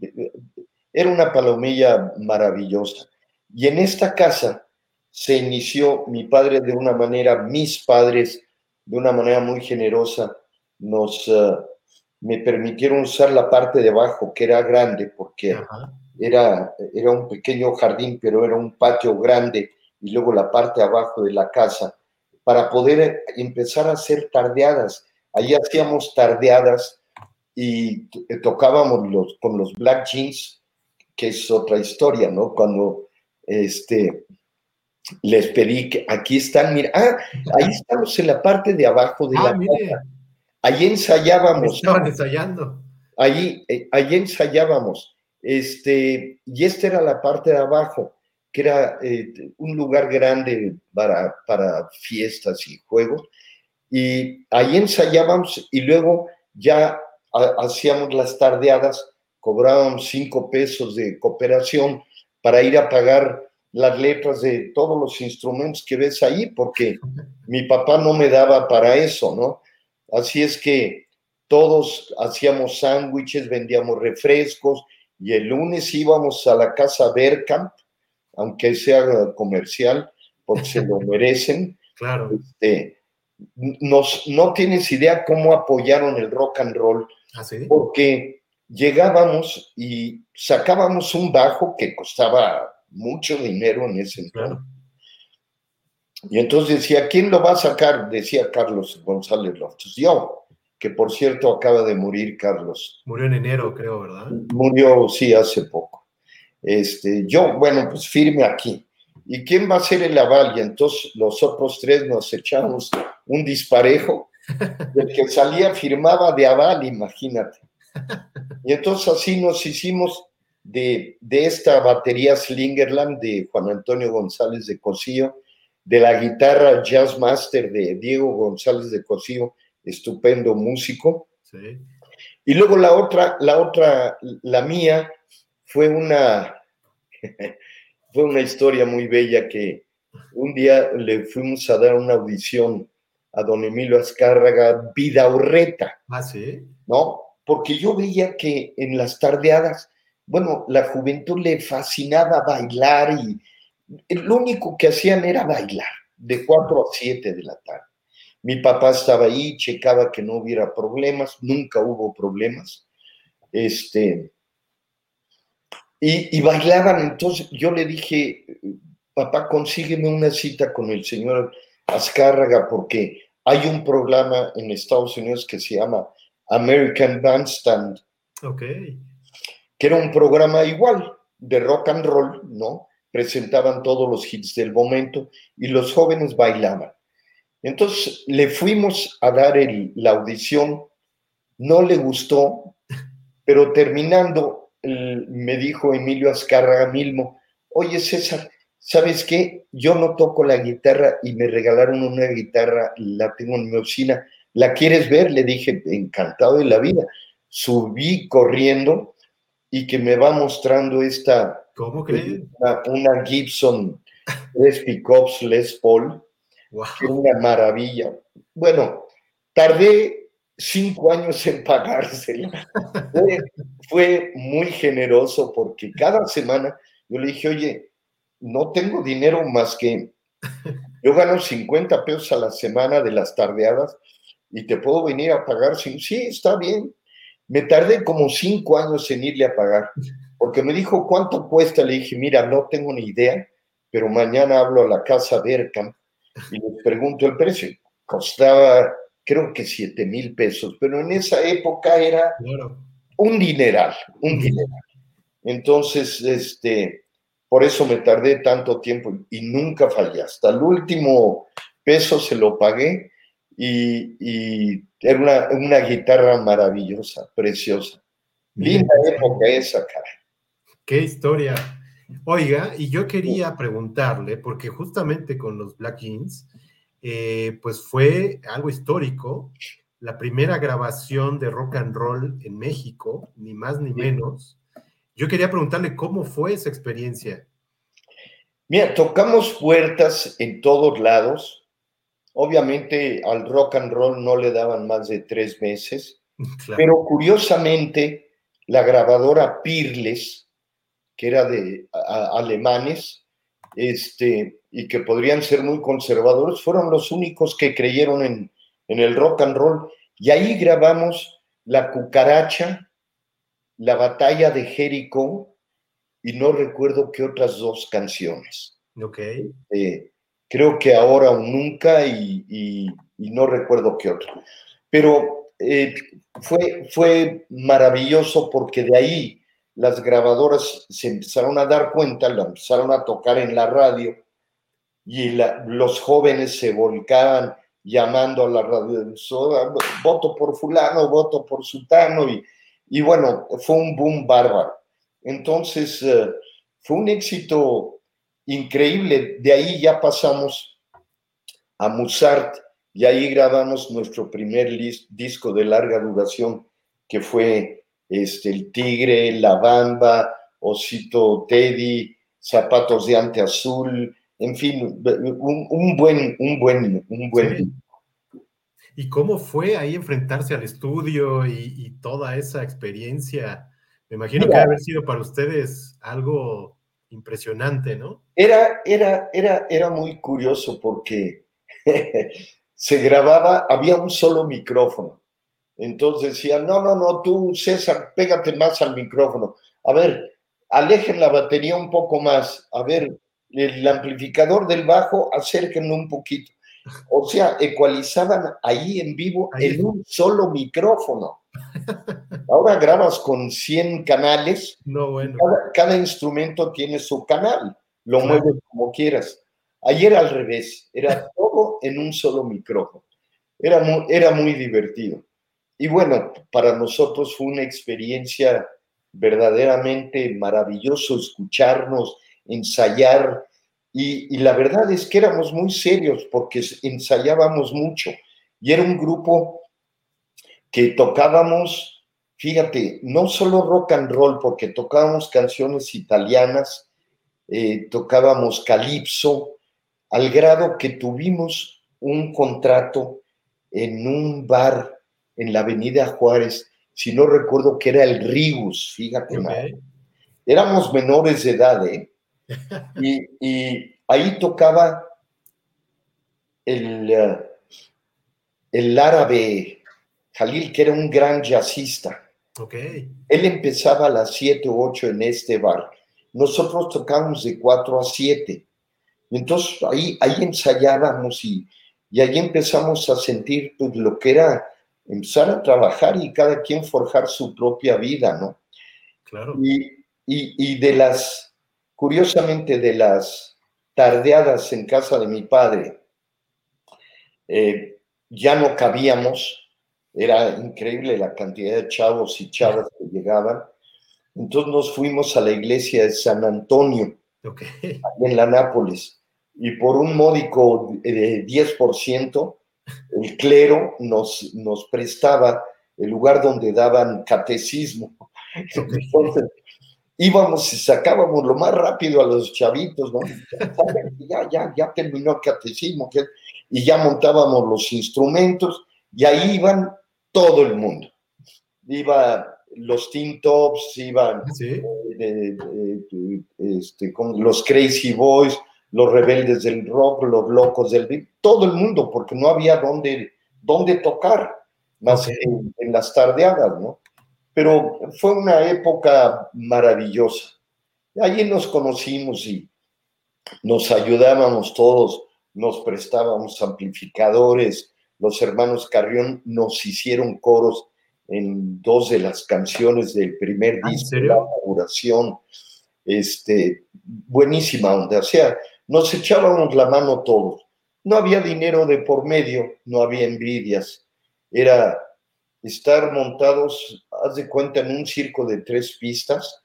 [SPEAKER 2] era una palomilla maravillosa. Y en esta casa se inició mi padre de una manera, mis padres de una manera muy generosa, nos eh, me permitieron usar la parte de abajo, que era grande, porque era, era un pequeño jardín, pero era un patio grande, y luego la parte de abajo de la casa, para poder empezar a hacer tardeadas. Allí hacíamos tardeadas y tocábamos los, con los black jeans, que es otra historia, ¿no? Cuando este, les pedí que aquí están, mira, ah, ahí estamos en la parte de abajo de ah, la casa. Allí ensayábamos.
[SPEAKER 1] Estaban ensayando.
[SPEAKER 2] Allí, eh, allí ensayábamos. Este, y esta era la parte de abajo, que era eh, un lugar grande para, para fiestas y juegos. Y ahí ensayábamos y luego ya hacíamos las tardeadas, cobrábamos cinco pesos de cooperación para ir a pagar las letras de todos los instrumentos que ves ahí, porque mi papá no me daba para eso, ¿no? Así es que todos hacíamos sándwiches, vendíamos refrescos y el lunes íbamos a la casa Berkamp, aunque sea comercial, porque se lo merecen.
[SPEAKER 1] Claro.
[SPEAKER 2] Este, nos, no tienes idea cómo apoyaron el rock and roll,
[SPEAKER 1] ¿Ah,
[SPEAKER 2] porque llegábamos y sacábamos un bajo que costaba mucho dinero en ese entonces. Y entonces decía, ¿quién lo va a sacar? Decía Carlos González Loftus. Yo, que por cierto acaba de morir Carlos.
[SPEAKER 1] Murió en enero, creo, ¿verdad?
[SPEAKER 2] Murió, sí, hace poco. Este, yo, bueno, pues firme aquí. ¿Y quién va a ser el aval? Y entonces los otros tres nos echamos un disparejo. El que salía firmaba de aval, imagínate. Y entonces así nos hicimos de, esta batería Slingerland de Juan Antonio González de Cosío, de la guitarra Jazz Master de Diego González de Cosío, estupendo músico. Y luego la otra, la otra, la mía, fue una, fue una historia muy bella que un día le fuimos a dar una audición a don Emilio Azcárraga, Vida Urreta.
[SPEAKER 1] Ah, sí.
[SPEAKER 2] ¿No? Porque yo veía que en las tardeadas bueno, la juventud le fascinaba bailar y lo único que hacían era bailar, de 4 a 7 de la tarde. Mi papá estaba ahí, checaba que no hubiera problemas, nunca hubo problemas. Este, y, y bailaban, entonces yo le dije, papá, consígueme una cita con el señor Azcárraga porque hay un programa en Estados Unidos que se llama American Bandstand.
[SPEAKER 1] Ok
[SPEAKER 2] que era un programa igual de rock and roll, ¿no? Presentaban todos los hits del momento y los jóvenes bailaban. Entonces le fuimos a dar la audición, no le gustó, pero terminando me dijo Emilio Azcárraga Milmo, oye César, ¿sabes qué? Yo no toco la guitarra y me regalaron una guitarra, la tengo en mi oficina, ¿la quieres ver? Le dije, encantado de la vida. Subí corriendo y que me va mostrando esta.
[SPEAKER 1] ¿Cómo crees?
[SPEAKER 2] Una, Gibson Les Pickups Les Paul. Una maravilla. Bueno, tardé cinco años en pagársela. fue, muy generoso porque cada semana yo le dije, oye, no tengo dinero más que yo gano 50 pesos a la semana de las tardeadas y te puedo venir a pagar. Sí, está bien. Me tardé como cinco años en irle a pagar, porque me dijo, ¿cuánto cuesta? Le dije, mira, no tengo ni idea, pero mañana hablo a la casa Berkham y les pregunto el precio. Costaba, creo que siete mil pesos, pero en esa época era un dineral, un dineral. Entonces, este, por eso me tardé tanto tiempo y nunca fallé. Hasta el último peso se lo pagué y, era una, guitarra maravillosa, preciosa. Linda época esa, cara.
[SPEAKER 1] Qué historia. Oiga, y yo quería preguntarle, porque justamente con los Black Jeans, eh, pues fue algo histórico, la primera grabación de rock and roll en México, ni más ni menos. Yo quería preguntarle cómo fue esa experiencia.
[SPEAKER 2] Mira, tocamos puertas en todos lados. Obviamente al rock and roll no le daban más de tres meses, pero curiosamente la grabadora Pirles, que era de alemanes, este, y que podrían ser muy conservadores, fueron los únicos que creyeron en, en el rock and roll. Y ahí grabamos La Cucaracha, La Batalla de Jericó y no recuerdo qué otras dos canciones.
[SPEAKER 1] Ok.
[SPEAKER 2] Eh, creo que ahora o nunca y, no recuerdo qué otra. Pero eh, fue, fue maravilloso porque de ahí las grabadoras se empezaron a dar cuenta, la empezaron a tocar en la radio y los jóvenes se volcaban llamando a la radio, voto por fulano, voto por sultano, y, y bueno, fue un boom bárbaro. Entonces, eh, fue un éxito increíble. De ahí ya pasamos a Mozart y ahí grabamos nuestro primer disco de larga duración, que fue este, El Tigre, La Bamba, Osito Teddy, Zapatos de Ante Azul, en fin, un, buen, un buen, un buen.
[SPEAKER 1] ¿Y cómo fue ahí enfrentarse al estudio y, toda esa experiencia? Me imagino que debe haber sido para ustedes algo impresionante, ¿no?
[SPEAKER 2] Era, era, era, era muy curioso porque se grababa, había un solo micrófono. Entonces decían, no, no, no, tú, César, pégate más al micrófono. A ver, alejen la batería un poco más. A ver, el amplificador del bajo, acérquenlo un poquito. O sea, ecualizaban ahí en vivo en un solo micrófono. Ahora grabas con 100 canales.
[SPEAKER 1] No, bueno.
[SPEAKER 2] Cada, instrumento tiene su canal. Lo mueves como quieras. Ayer al revés, era todo en un solo micrófono. Era muy, era muy divertido. Y bueno, para nosotros fue una experiencia verdaderamente maravilloso escucharnos, ensayar, y, la verdad es que éramos muy serios porque ensayábamos mucho y era un grupo que tocábamos, fíjate, no solo rock and roll, porque tocábamos canciones italianas, eh, tocábamos calipso, al grado que tuvimos un contrato en un bar en la Avenida Juárez, si no recuerdo que era el Rigus, fíjate. Éramos menores de edad, ¿eh? Y, ahí tocaba el, eh, el árabe Jalil, que era un gran jazzista.
[SPEAKER 1] Okay.
[SPEAKER 2] Él empezaba a las 7 o 8 en este bar. Nosotros tocábamos de 4 a 7. Entonces ahí, ahí ensayábamos y, y ahí empezamos a sentir pues, lo que era empezar a trabajar y cada quien forjar su propia vida, ¿no?
[SPEAKER 1] Claro.
[SPEAKER 2] Y, y, y de las Curiosamente, de las tardeadas en casa de mi padre, eh, ya no cabíamos, era increíble la cantidad de chavos y chavas que llegaban. Entonces nos fuimos a la iglesia de San Antonio, en la Nápoles, y por un módico de 10%, el clero nos, nos prestaba el lugar donde daban catecismo. Entonces, íbamos y sacábamos lo más rápido a los chavitos, ¿no? Ya, ya, ya terminó el catecismo, y ya montábamos los instrumentos, y ahí iban todo el mundo. Iba los Teen Tops, iban eh, este, con los Crazy Boys, los rebeldes del rock, los locos del beat, todo el mundo, porque no había dónde, dónde tocar, más en, en, las tardeadas, ¿no? Pero fue una época maravillosa. Allí nos conocimos y nos ayudábamos todos, nos prestábamos amplificadores, los hermanos Carrión nos hicieron coros en dos de las canciones del primer
[SPEAKER 1] ¿Ah,
[SPEAKER 2] disco, de la inauguración. este, buenísima onda, o sea, nos echábamos la mano todos. No había dinero de por medio, no había envidias, era estar montados, haz de cuenta, en un circo de tres pistas,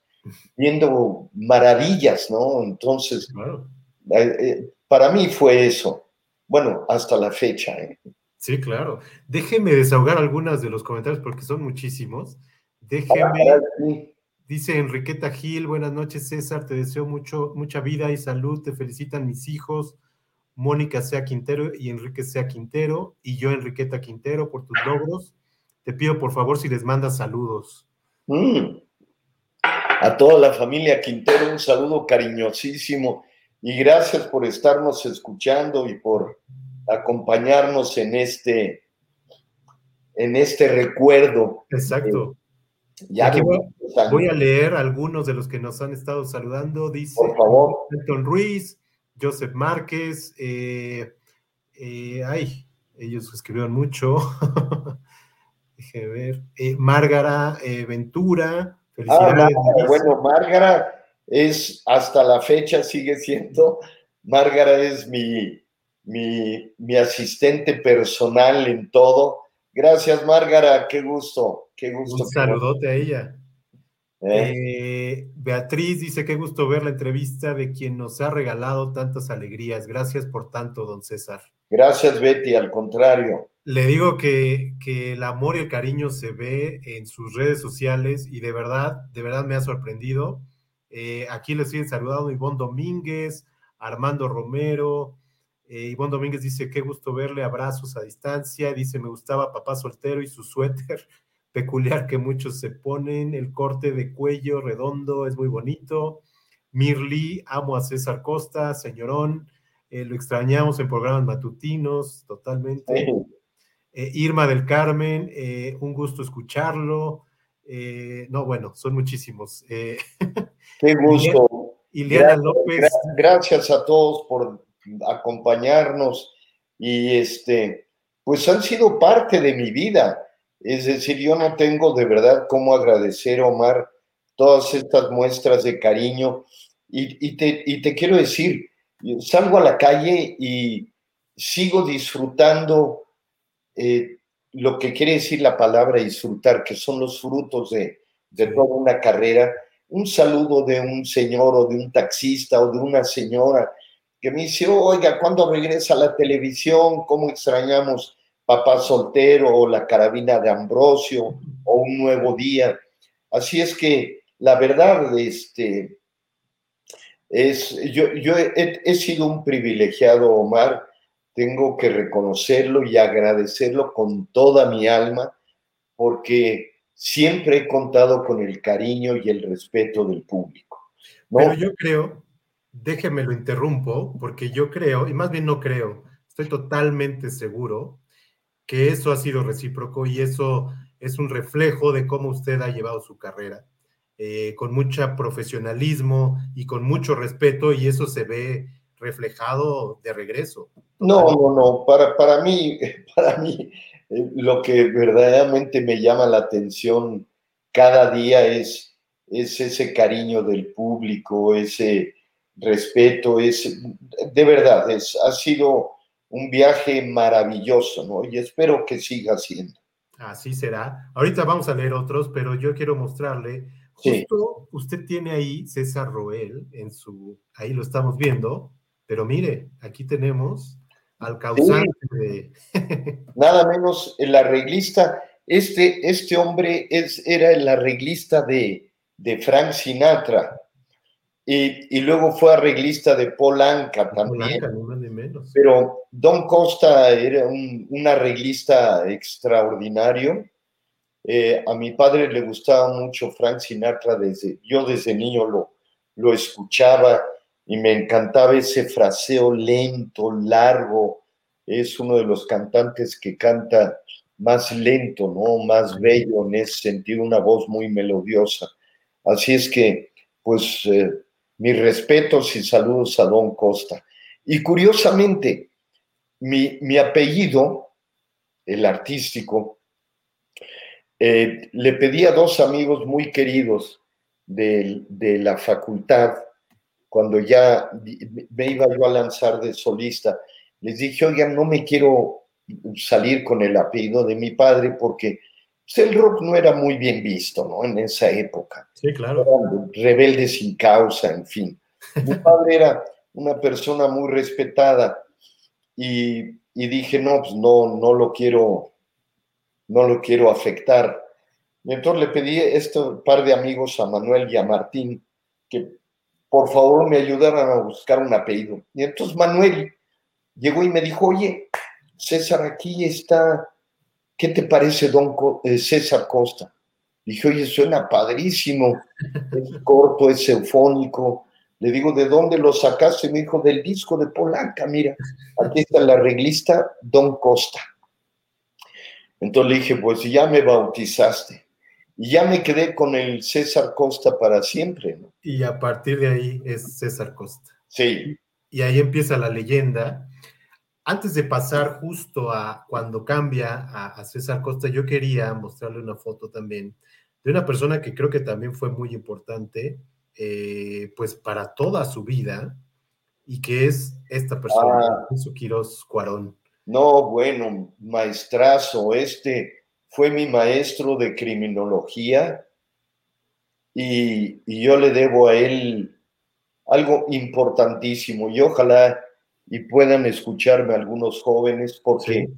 [SPEAKER 2] viendo maravillas, ¿no? Entonces, eh, eh, para mí fue eso. Bueno, hasta la fecha. ¿eh?
[SPEAKER 1] Sí, claro. Déjeme desahogar algunas de los comentarios porque son muchísimos. Déjeme. Dice Enriqueta Gil, buenas noches César, te deseo mucho, mucha vida y salud, te felicitan mis hijos, Mónica Sea Quintero y Enrique Sea Quintero, y yo Enriqueta Quintero por tus logros. Te pido por favor si les mandas saludos.
[SPEAKER 2] Mm. A toda la familia Quintero un saludo cariñosísimo y gracias por estarnos escuchando y por acompañarnos en este, en este recuerdo.
[SPEAKER 1] Exacto. ya voy, a leer algunos de los que nos han estado saludando. Dice
[SPEAKER 2] por favor.
[SPEAKER 1] Anton Ruiz, Joseph Márquez, eh, eh, ay, ellos escribieron mucho. Deje ver. Eh, Márgara Ventura,
[SPEAKER 2] Ah, bueno, Márgara es, hasta la fecha sigue siendo, Márgara es mi, mi, asistente personal en todo. Gracias, Márgara, qué gusto, qué gusto.
[SPEAKER 1] Un saludote a ella. ¿Eh? Eh, Beatriz dice, qué gusto ver la entrevista de quien nos ha regalado tantas alegrías. Gracias por tanto, don César.
[SPEAKER 2] Gracias, Betty, al contrario.
[SPEAKER 1] Le digo que, el amor y el cariño se ve en sus redes sociales y de verdad, de verdad me ha sorprendido. Eh, aquí le siguen saludando Ivonne Domínguez, Armando Romero. Eh, Ivonne Domínguez dice, qué gusto verle, abrazos a distancia. Dice, me gustaba papá soltero y su suéter peculiar que muchos se ponen. El corte de cuello redondo es muy bonito. Mirli, amo a César Costa, señorón. Eh, lo extrañamos en programas matutinos, totalmente. Eh, Irma del Carmen, eh, un gusto escucharlo. No, bueno, son muchísimos.
[SPEAKER 2] Qué gusto.
[SPEAKER 1] Ileana López.
[SPEAKER 2] Gracias a todos por acompañarnos y este, pues han sido parte de mi vida. Es decir, yo no tengo de verdad cómo agradecer, Omar, todas estas muestras de cariño. Y, te, y te quiero decir, salgo a la calle y sigo disfrutando eh, lo que quiere decir la palabra disfrutar, que son los frutos de, de toda una carrera. Un saludo de un señor o de un taxista o de una señora que me dice, oiga, ¿cuándo regresa la televisión? ¿Cómo extrañamos Papá Soltero o La Carabina de Ambrosio o Un Nuevo Día? Así es que la verdad, este, es, yo, yo he, sido un privilegiado, Omar, tengo que reconocerlo y agradecerlo con toda mi alma, porque siempre he contado con el cariño y el respeto del público.
[SPEAKER 1] Pero yo creo, déjeme lo interrumpo, porque yo creo, y más bien no creo, estoy totalmente seguro que eso ha sido recíproco y eso es un reflejo de cómo usted ha llevado su carrera, eh, con mucho profesionalismo y con mucho respeto, y eso se ve reflejado de regreso.
[SPEAKER 2] No, no, no, para, para mí, para mí eh, lo que verdaderamente me llama la atención cada día es, es ese cariño del público, ese respeto, es, de verdad, es, ha sido un viaje maravilloso, ¿no? Y espero que siga siendo.
[SPEAKER 1] Así será. Ahorita vamos a leer otros, pero yo quiero mostrarle, justo usted tiene ahí César Roel en su, ahí lo estamos viendo, pero mire, aquí tenemos al causante de...
[SPEAKER 2] Nada menos el arreglista. Este, este hombre es, era el arreglista de, de Frank Sinatra. Y, y, luego fue arreglista de Paul Anka también. Pero Don Costa era un, un arreglista extraordinario. Eh, a mi padre le gustaba mucho Frank Sinatra desde, yo desde niño lo, lo escuchaba y me encantaba ese fraseo lento, largo. Es uno de los cantantes que canta más lento, ¿no? Más bello en ese sentido, una voz muy melodiosa. Así es que, pues, eh, mis respetos y saludos a Don Costa. Y curiosamente, mi, mi apellido, el artístico, eh, le pedí a dos amigos muy queridos de, de la facultad, cuando ya me iba yo a lanzar de solista, les dije, oigan, no me quiero salir con el apellido de mi padre porque pues, el rock no era muy bien visto, ¿no? En esa época.
[SPEAKER 1] Sí, claro.
[SPEAKER 2] rebelde sin causa, en fin. Mi padre era una persona muy respetada y, y, dije, no, pues no, no lo quiero, no lo quiero afectar. Y entonces le pedí a este par de amigos, a Manuel y a Martín, que por favor me ayudaran a buscar un apellido. Y entonces Manuel llegó y me dijo, oye, César, aquí está, ¿qué te parece don eh, César Costa? Dije, oye, suena padrísimo, es corto, es eufónico. Le digo, ¿de dónde lo sacaste? Me dijo, del disco de Polanca, mira, aquí está la reglista Don Costa. Entonces le dije, pues ya me bautizaste. Y ya me quedé con el César Costa para siempre. ¿no?
[SPEAKER 1] Y a partir de ahí es César Costa.
[SPEAKER 2] Sí.
[SPEAKER 1] Y ahí empieza la leyenda antes de pasar justo a cuando cambia a, César Costa, yo quería mostrarle una foto también de una persona que creo que también fue muy importante, eh, pues para toda su vida, y que es esta persona, ah, Quiroz Cuarón.
[SPEAKER 2] No, bueno, maestrazo, este fue mi maestro de criminología y, y yo le debo a él algo importantísimo y ojalá y puedan escucharme algunos jóvenes, porque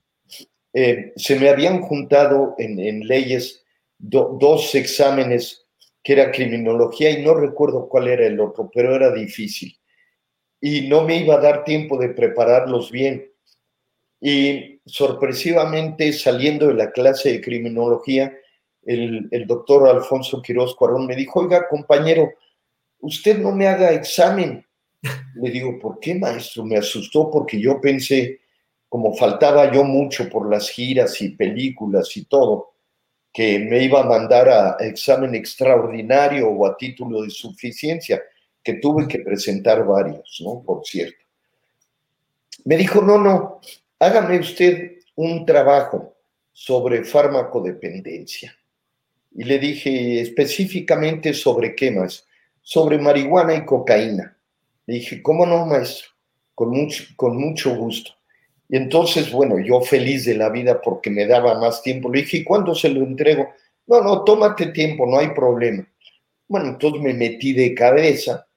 [SPEAKER 2] eh, se me habían juntado en, leyes dos exámenes que era criminología y no recuerdo cuál era el otro, pero era difícil. Y no me iba a dar tiempo de prepararlos bien. Y sorpresivamente, saliendo de la clase de criminología, el, el doctor Alfonso Quiroz Cuarón me dijo, oiga, compañero, usted no me haga examen, le digo, ¿por qué, maestro? Me asustó porque yo pensé, como faltaba yo mucho por las giras y películas y todo, que me iba a mandar a examen extraordinario o a título de suficiencia, que tuve que presentar varios, ¿no? Por cierto. Me dijo, no, no, hágame usted un trabajo sobre farmacodependencia. Y le dije específicamente sobre qué más, sobre marihuana y cocaína. Le dije, ¿cómo no, maestro? Con mucho, con mucho gusto. Y entonces, bueno, yo feliz de la vida porque me daba más tiempo. Le dije, ¿y cuándo se lo entrego? No, no, tómate tiempo, no hay problema. Bueno, entonces me metí de cabeza,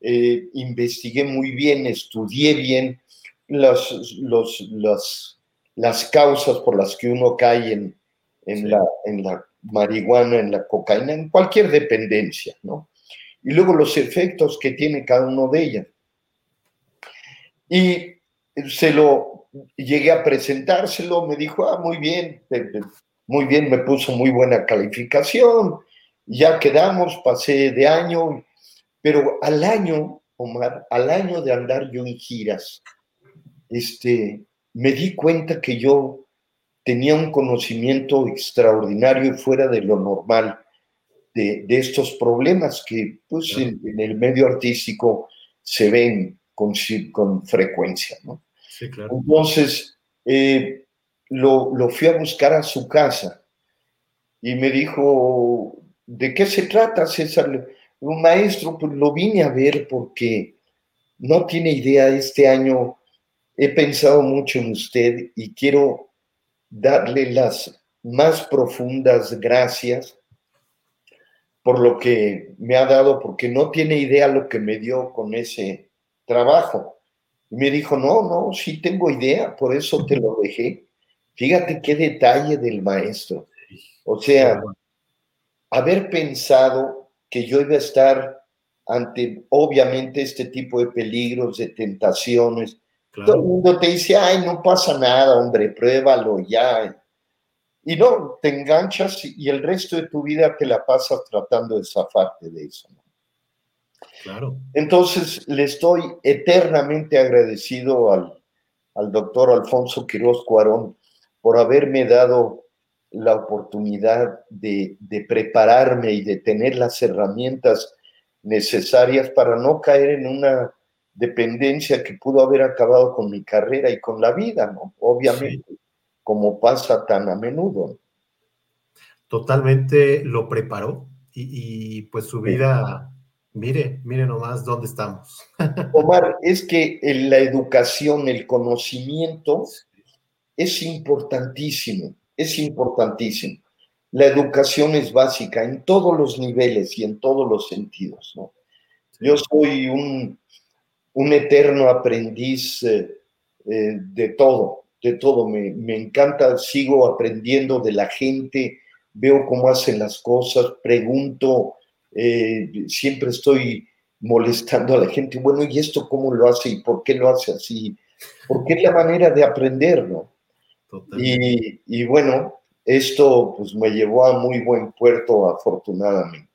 [SPEAKER 2] eh, investigué muy bien, estudié bien las, los, las causas por las que uno cae en, en, la, en la marihuana, en la cocaína, en cualquier dependencia, ¿no? y luego los efectos que tiene cada uno de ellas. Y se lo llegué a presentárselo, me dijo, ah, muy bien, muy bien, me puso muy buena calificación, ya quedamos, pasé de año, pero al año, Omar, al año de andar yo en giras, este, me di cuenta que yo tenía un conocimiento extraordinario y fuera de lo normal de, estos problemas que pues, en, el medio artístico se ven con, con frecuencia. ¿no?
[SPEAKER 1] Sí, claro.
[SPEAKER 2] Entonces, eh, lo, lo, fui a buscar a su casa y me dijo, ¿de qué se trata, César? Un maestro, pues lo vine a ver porque no tiene idea, este año he pensado mucho en usted y quiero darle las más profundas gracias por lo que me ha dado, porque no tiene idea lo que me dio con ese trabajo. Y me dijo, no, no, sí tengo idea, por eso te lo dejé. Fíjate qué detalle del maestro. O sea, haber pensado que yo iba a estar ante, obviamente, este tipo de peligros, de tentaciones. Todo el mundo te dice, ay, no pasa nada, hombre, pruébalo ya. Y no, te enganchas y el resto de tu vida te la pasas tratando de zafarte de eso.
[SPEAKER 1] Claro.
[SPEAKER 2] Entonces, le estoy eternamente agradecido al, al doctor Alfonso Quiroz Cuarón por haberme dado la oportunidad de, de, prepararme y de tener las herramientas necesarias para no caer en una dependencia que pudo haber acabado con mi carrera y con la vida, ¿no? Obviamente como pasa tan a menudo.
[SPEAKER 1] Totalmente lo preparó y, pues su vida, mire, mire nomás dónde estamos.
[SPEAKER 2] Omar, es que la educación, el conocimiento es importantísimo, es importantísimo. La educación es básica en todos los niveles y en todos los sentidos, ¿no? Yo soy un, un eterno aprendiz eh, eh, de todo, de todo. Me, me, encanta, sigo aprendiendo de la gente, veo cómo hacen las cosas, pregunto, eh, siempre estoy molestando a la gente, bueno, ¿y esto cómo lo hace y por qué lo hace así? Porque es la manera de aprender, ¿no? Y, y, bueno, esto pues me llevó a muy buen puerto afortunadamente.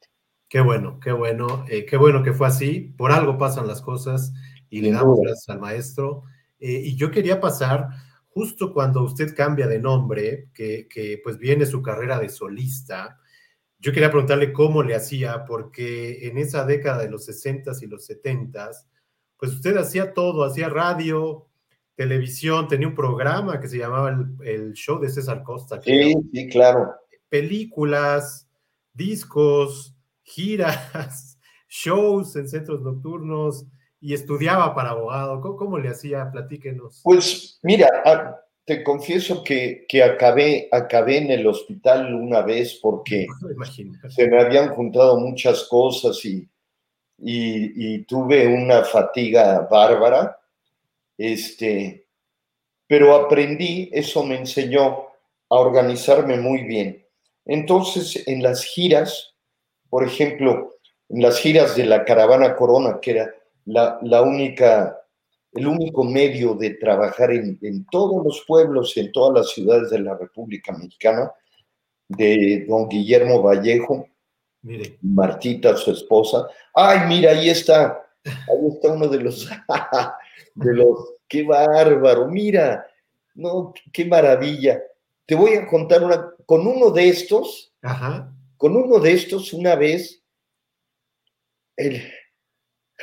[SPEAKER 1] Qué bueno, qué bueno, eh, qué bueno que fue así. Por algo pasan las cosas y le damos gracias al maestro. Eh, y yo quería pasar justo cuando usted cambia de nombre, que, que, pues viene su carrera de solista. Yo quería preguntarle cómo le hacía, porque en esa década de los 60s y los 70s, pues usted hacía todo, hacía radio, televisión, tenía un programa que se llamaba el, el show de César Costa.
[SPEAKER 2] Sí, sí, claro.
[SPEAKER 1] Películas, discos, giras, shows en centros nocturnos y estudiaba para abogado. ¿Cómo, le hacía? Platíquenos.
[SPEAKER 2] Pues mira, ah, te confieso que, que, acabé, acabé en el hospital una vez porque se me habían juntado muchas cosas y, y, y, tuve una fatiga bárbara. Este, pero aprendí, eso me enseñó a organizarme muy bien. Entonces, en las giras, por ejemplo, en las giras de la Caravana Corona, que era la, única, el único medio de trabajar en, todos los pueblos, en todas las ciudades de la República Mexicana, de don Guillermo Vallejo, Mire. Martita, su esposa. Ay, mira, ahí está, ahí está uno de los, de los, qué bárbaro, mira, no, qué maravilla. Te voy a contar una, con uno de estos, Ajá. Con uno de estos, una vez, el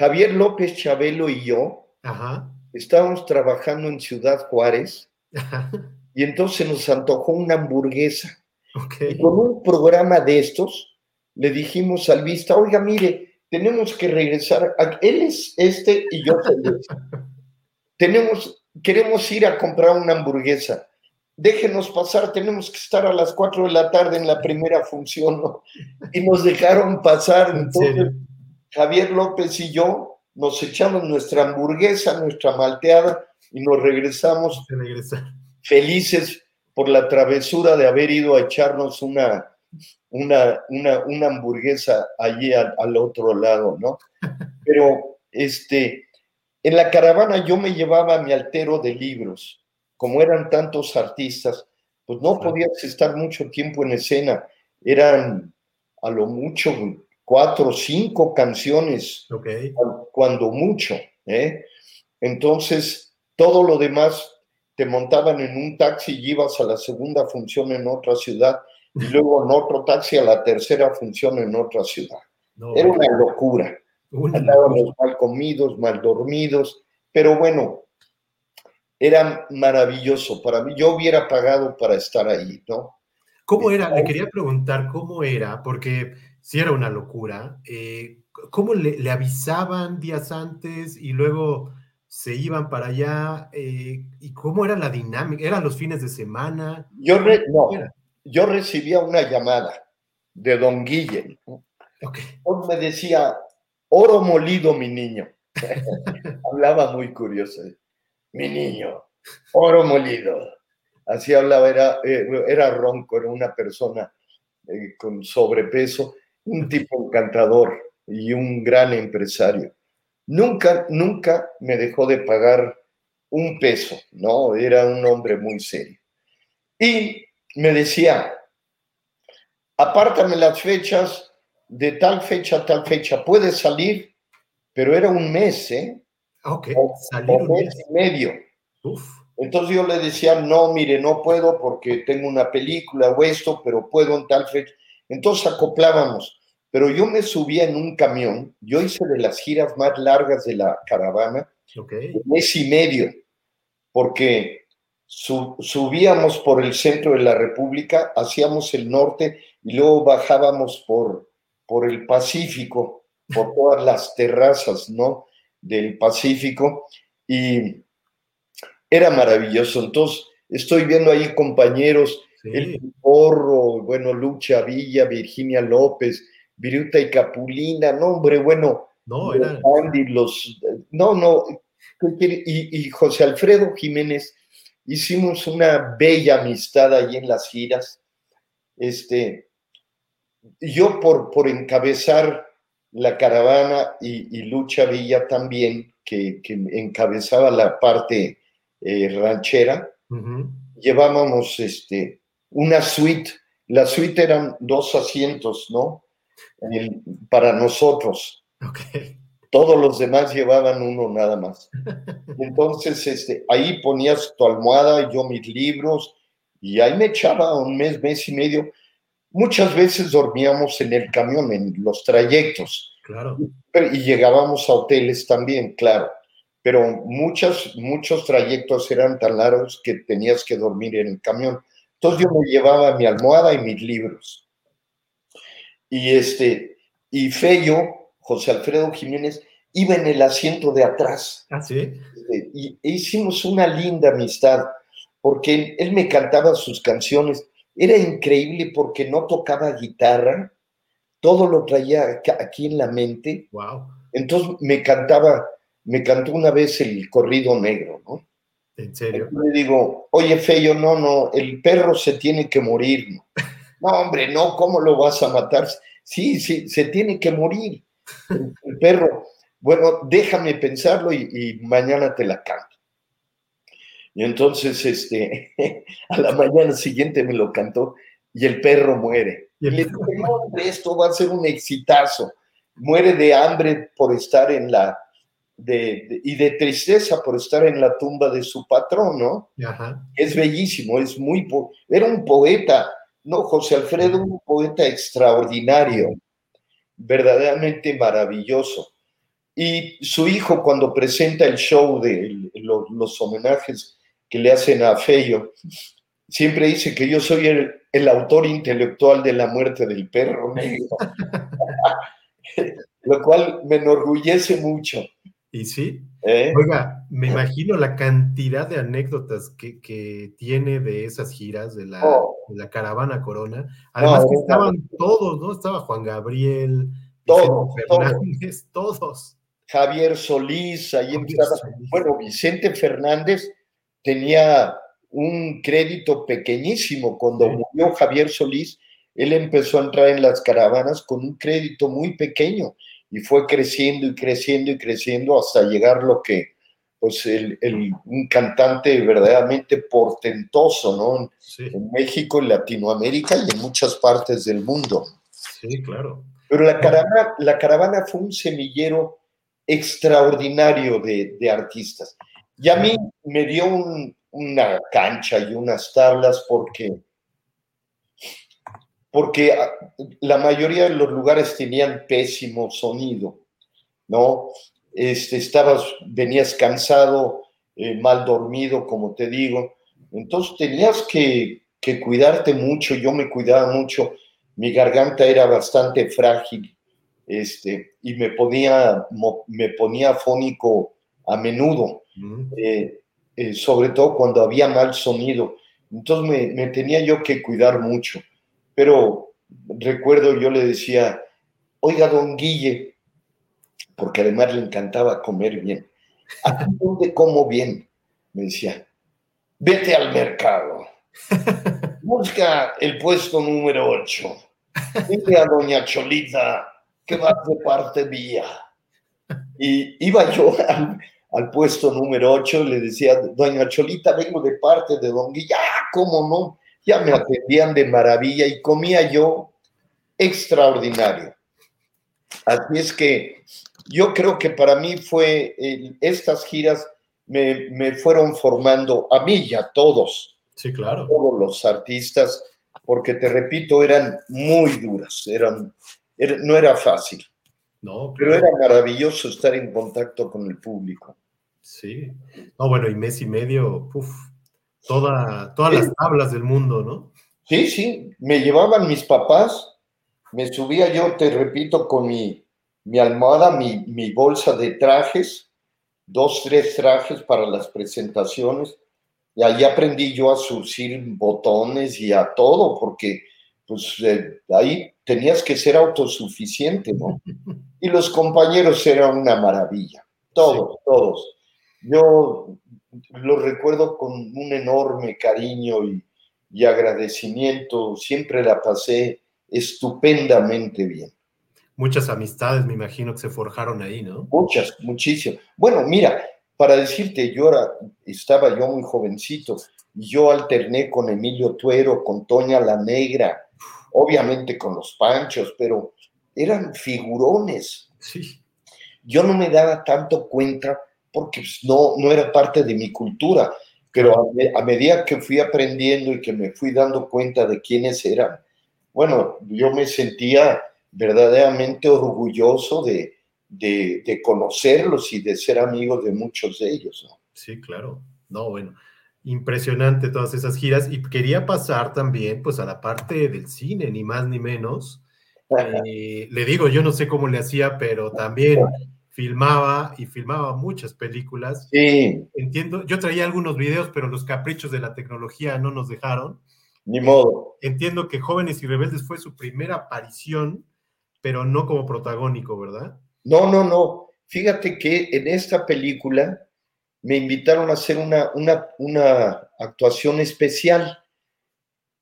[SPEAKER 2] Javier López Chabelo y yo estábamos trabajando en Ciudad Juárez y entonces nos antojó una hamburguesa. Y con un programa de estos, le dijimos al vista, oiga, mire, tenemos que regresar. Él es este y yo soy tenemos, queremos ir a comprar una hamburguesa déjenos pasar, tenemos que estar a las 4 de la tarde en la primera función, ¿no? Y nos dejaron pasar. Entonces, Javier López y yo nos echamos nuestra hamburguesa, nuestra malteada y nos regresamos felices por la travesura de haber ido a echarnos una, una, una, hamburguesa allí al, al, otro lado, ¿no? Pero este, en la caravana yo me llevaba mi altero de libros como eran tantos artistas, pues no podías estar mucho tiempo en escena. Eran a lo mucho cuatro o cinco canciones, cuando mucho. ¿eh? Entonces, todo lo demás te montaban en un taxi y ibas a la segunda función en otra ciudad y luego en otro taxi a la tercera función en otra ciudad. Era una locura. Andábamos mal comidos, mal dormidos, pero bueno, era maravilloso para mí. Yo hubiera pagado para estar ahí, ¿no?
[SPEAKER 1] ¿Cómo era? Le quería preguntar cómo era, porque si era una locura. Eh, ¿Cómo le, avisaban días antes y luego se iban para allá? Eh, ¿Y cómo era la dinámica? ¿Eran los fines de semana?
[SPEAKER 2] Yo, no, yo recibía una llamada de don Guillem. Okay. me decía, oro molido, mi niño. Hablaba muy curioso mi niño, oro molido. Así hablaba, era, eh, era ronco, era una persona con sobrepeso, un tipo encantador y un gran empresario. Nunca, nunca me dejó de pagar un peso, ¿no? Era un hombre muy serio. Y me decía, apártame las fechas, de tal fecha a tal fecha, puedes salir, pero era un mes, ¿eh?
[SPEAKER 1] Ok,
[SPEAKER 2] salir un mes y medio. Entonces yo le decía, no, mire, no puedo porque tengo una película o esto, pero puedo en tal fecha. Entonces acoplábamos. Pero yo me subía en un camión, yo hice de las giras más largas de la caravana, un mes y medio, porque subíamos por el centro de la República, hacíamos el norte y luego bajábamos por, por el Pacífico, por todas las terrazas, ¿no? Del Pacífico y era maravilloso. Entonces, estoy viendo ahí compañeros, el Porro, bueno, Lucha Villa, Virginia López, Viruta y Capulina, no, hombre, bueno,
[SPEAKER 1] no,
[SPEAKER 2] los, no, no, y, y José Alfredo Jiménez, hicimos una bella amistad ahí en las giras. Este, yo por, por encabezar la caravana y, Lucha Villa también, que, encabezaba la parte eh, ranchera, llevábamos este, una suite. La suite eran dos asientos, ¿no? para nosotros. Todos los demás llevaban uno nada más. Entonces, este, ahí ponías tu almohada, y yo mis libros, y ahí me echaba un mes, mes y medio. Muchas veces dormíamos en el camión, en los trayectos.
[SPEAKER 1] Claro.
[SPEAKER 2] Y llegábamos a hoteles también, claro. Pero muchas, muchos trayectos eran tan largos que tenías que dormir en el camión. Entonces yo me llevaba mi almohada y mis libros. Y este, y Fello, José Alfredo Jiménez, iba en el asiento de atrás.
[SPEAKER 1] Ah, sí.
[SPEAKER 2] Este, y hicimos una linda amistad, porque él me cantaba sus canciones era increíble porque no tocaba guitarra, todo lo traía aquí en la mente.
[SPEAKER 1] Wow.
[SPEAKER 2] Entonces me cantaba, me cantó una vez el corrido negro, ¿no?
[SPEAKER 1] ¿En serio?
[SPEAKER 2] le digo, oye, Feyo, no, no, el perro se tiene que morir. No, hombre, no, ¿cómo lo vas a matar? Sí, sí, se tiene que morir. El, perro, bueno, déjame pensarlo y, y mañana te la canto. Y entonces, este, a la mañana siguiente me lo cantó y el perro muere. Y le dije, no, esto va a ser un exitazo. Muere de hambre por estar en la, de, y de tristeza por estar en la tumba de su patrón, ¿no? Es bellísimo, es muy, era un poeta, ¿no? José Alfredo, un poeta extraordinario, verdaderamente maravilloso. Y su hijo, cuando presenta el show de los homenajes que le hacen a Feyo, siempre dice que yo soy el, autor intelectual de la muerte del perro lo cual me enorgullece mucho.
[SPEAKER 1] Y sí, ¿Eh? oiga, me imagino la cantidad de anécdotas que, tiene de esas giras de la, oh. la caravana Corona. Además que estaban todos, ¿no? Estaba Juan Gabriel,
[SPEAKER 2] todos,
[SPEAKER 1] Fernández, todos.
[SPEAKER 2] Javier Solís, ahí empezaba. Bueno, Vicente Fernández tenía un crédito pequeñísimo. Cuando murió Javier Solís, él empezó a entrar en las caravanas con un crédito muy pequeño y fue creciendo y creciendo y creciendo hasta llegar lo que, pues, el, un cantante verdaderamente portentoso, ¿no? En México, en Latinoamérica y en muchas partes del mundo.
[SPEAKER 1] Sí, claro.
[SPEAKER 2] Pero la caravana, la caravana fue un semillero extraordinario de, de artistas. Y a mí me dio una cancha y unas tablas porque, porque ah, la mayoría de los lugares tenían pésimo sonido, ¿no? Este, estabas, venías cansado, eh, mal dormido, como te digo. Entonces tenías que, que cuidarte mucho, yo me cuidaba mucho, mi garganta era bastante frágil este, y me ponía, me ponía fónico a menudo. Eh, eh, sobre todo cuando había mal sonido. Entonces me, tenía yo que cuidar mucho. Pero recuerdo, yo le decía, oiga, don Guille, porque además le encantaba comer bien. ¿A dónde como bien? Me decía, vete al mercado, busca el puesto número 8, dile a doña Cholita que va de parte mía. Y iba yo al, al puesto número 8, le decía, doña Cholita, vengo de parte de don Guilla, ah, ¿cómo no? Ya me atendían de maravilla y comía yo extraordinario. Así es que yo creo que para mí fue, estas giras me, fueron formando a mí y a todos.
[SPEAKER 1] Sí, claro.
[SPEAKER 2] Todos los artistas, porque te repito, eran muy duras, eran, no era fácil.
[SPEAKER 1] No,
[SPEAKER 2] pero era maravilloso estar en contacto con el público.
[SPEAKER 1] Sí. No, bueno, y mes y medio, uf, toda, todas las tablas del mundo, ¿no?
[SPEAKER 2] Sí, sí. Me llevaban mis papás me subía yo, te repito, con mi, mi almohada, mi, mi bolsa de trajes, dos, tres trajes para las presentaciones, y ahí aprendí yo a surcir botones y a todo, porque pues eh, ahí tenías que ser autosuficiente, ¿no? Y los compañeros eran una maravilla, todos, todos. Yo lo recuerdo con un enorme cariño y, y agradecimiento, siempre la pasé estupendamente bien.
[SPEAKER 1] Muchas amistades, me imagino, que se forjaron ahí, ¿no?
[SPEAKER 2] Muchas, muchísimas. Bueno, mira, para decirte, yo era, estaba yo muy jovencito, y yo alterné con Emilio Tuero, con Toña la Negra, obviamente con los Panchos, pero eran figurones.
[SPEAKER 1] Sí.
[SPEAKER 2] Yo no me daba tanto cuenta porque pues, no, no era parte de mi cultura, pero a, medida que fui aprendiendo y que me fui dando cuenta de quiénes eran, bueno, yo me sentía verdaderamente orgulloso de, de, conocerlos y de ser amigos de muchos de ellos. ¿no?
[SPEAKER 1] Sí, claro. No, bueno, impresionante todas esas giras. Y quería pasar también, pues, a la parte del cine, ni más ni menos. Eh, le digo, yo no sé cómo le hacía, pero también filmaba y filmaba muchas películas.
[SPEAKER 2] Sí.
[SPEAKER 1] Entiendo, yo traía algunos videos, pero los caprichos de la tecnología no nos dejaron.
[SPEAKER 2] Ni modo.
[SPEAKER 1] Entiendo que Jóvenes y Rebeldes fue su primera aparición, pero no como protagónico, ¿verdad?
[SPEAKER 2] No, no, no. Fíjate que en esta película me invitaron a hacer una, una, una actuación especial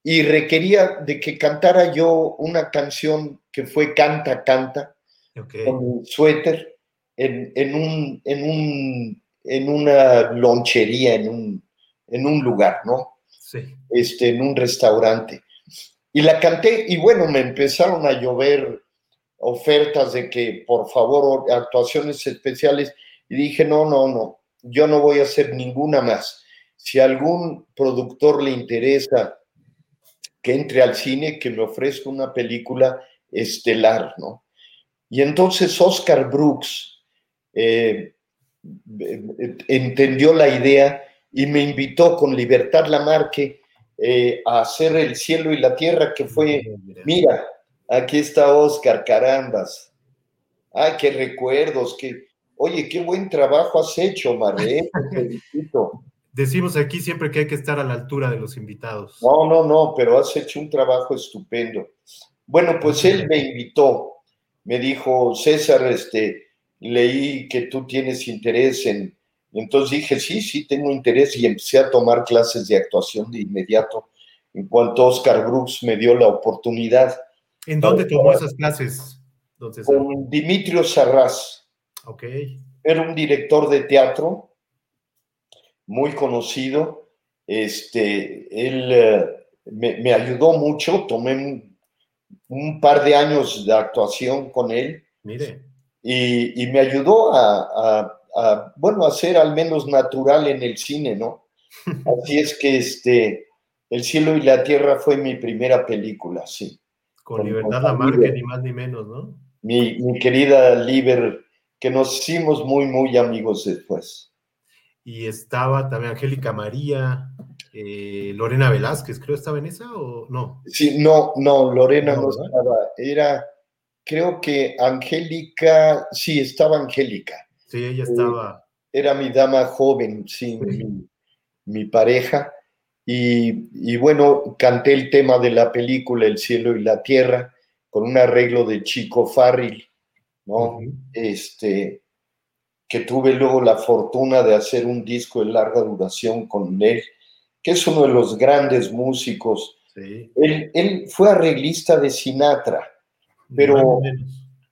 [SPEAKER 2] y requería de que cantara yo una canción que fue Canta, Canta, con un suéter en, en, un, en, un, en una lonchería, en un, en un lugar, ¿no?
[SPEAKER 1] Sí.
[SPEAKER 2] Este, en un restaurante. Y la canté y bueno, me empezaron a llover ofertas de que por favor actuaciones especiales y dije, no, no, no, yo no voy a hacer ninguna más. Si a algún productor le interesa que entre al cine, que me ofrezca una película estelar, ¿no? Y entonces Oscar Brooks eh, entendió la idea y me invitó con Libertad Lamarque eh, a hacer El cielo y la tierra, que fue, mira, Aquí está Oscar, carambas. Ay, qué recuerdos, qué... Oye, qué buen trabajo has hecho, Maré.
[SPEAKER 1] Decimos aquí siempre que hay que estar a la altura de los invitados.
[SPEAKER 2] No, no, no, pero has hecho un trabajo estupendo. Bueno, pues él me invitó, me dijo, César, este, leí que tú tienes interés en... Entonces dije, sí, sí, tengo interés y empecé a tomar clases de actuación de inmediato en cuanto Oscar Brooks me dio la oportunidad.
[SPEAKER 1] ¿En dónde tomó esas clases?
[SPEAKER 2] Con Dimitrio Sarraz.
[SPEAKER 1] Ok.
[SPEAKER 2] Era un director de teatro muy conocido. Este, él eh, me, ayudó mucho, tomé un, par de años de actuación con él.
[SPEAKER 1] Mire.
[SPEAKER 2] Y, me ayudó a, a, bueno, a ser al menos natural en el cine, ¿no? Así es que este, El cielo y la tierra fue mi primera película, sí.
[SPEAKER 1] Con, Libertad Lamarque, ni más ni menos, ¿no?
[SPEAKER 2] Mi, mi querida Liber, que nos hicimos muy, muy amigos después.
[SPEAKER 1] Y estaba también Angélica María, eh, Lorena Velázquez, creo estaba en esa o no?
[SPEAKER 2] Sí, no, no, Lorena no, estaba, era, creo que Angélica, sí, estaba Angélica.
[SPEAKER 1] Sí, ella estaba.
[SPEAKER 2] Eh, era mi dama joven, sí, mi, mi, pareja. Y, bueno, canté el tema de la película El cielo y la tierra con un arreglo de Chico Farril, ¿no? Este, que tuve luego la fortuna de hacer un disco de larga duración con él, que es uno de los grandes músicos. Él, fue arreglista de Sinatra, pero,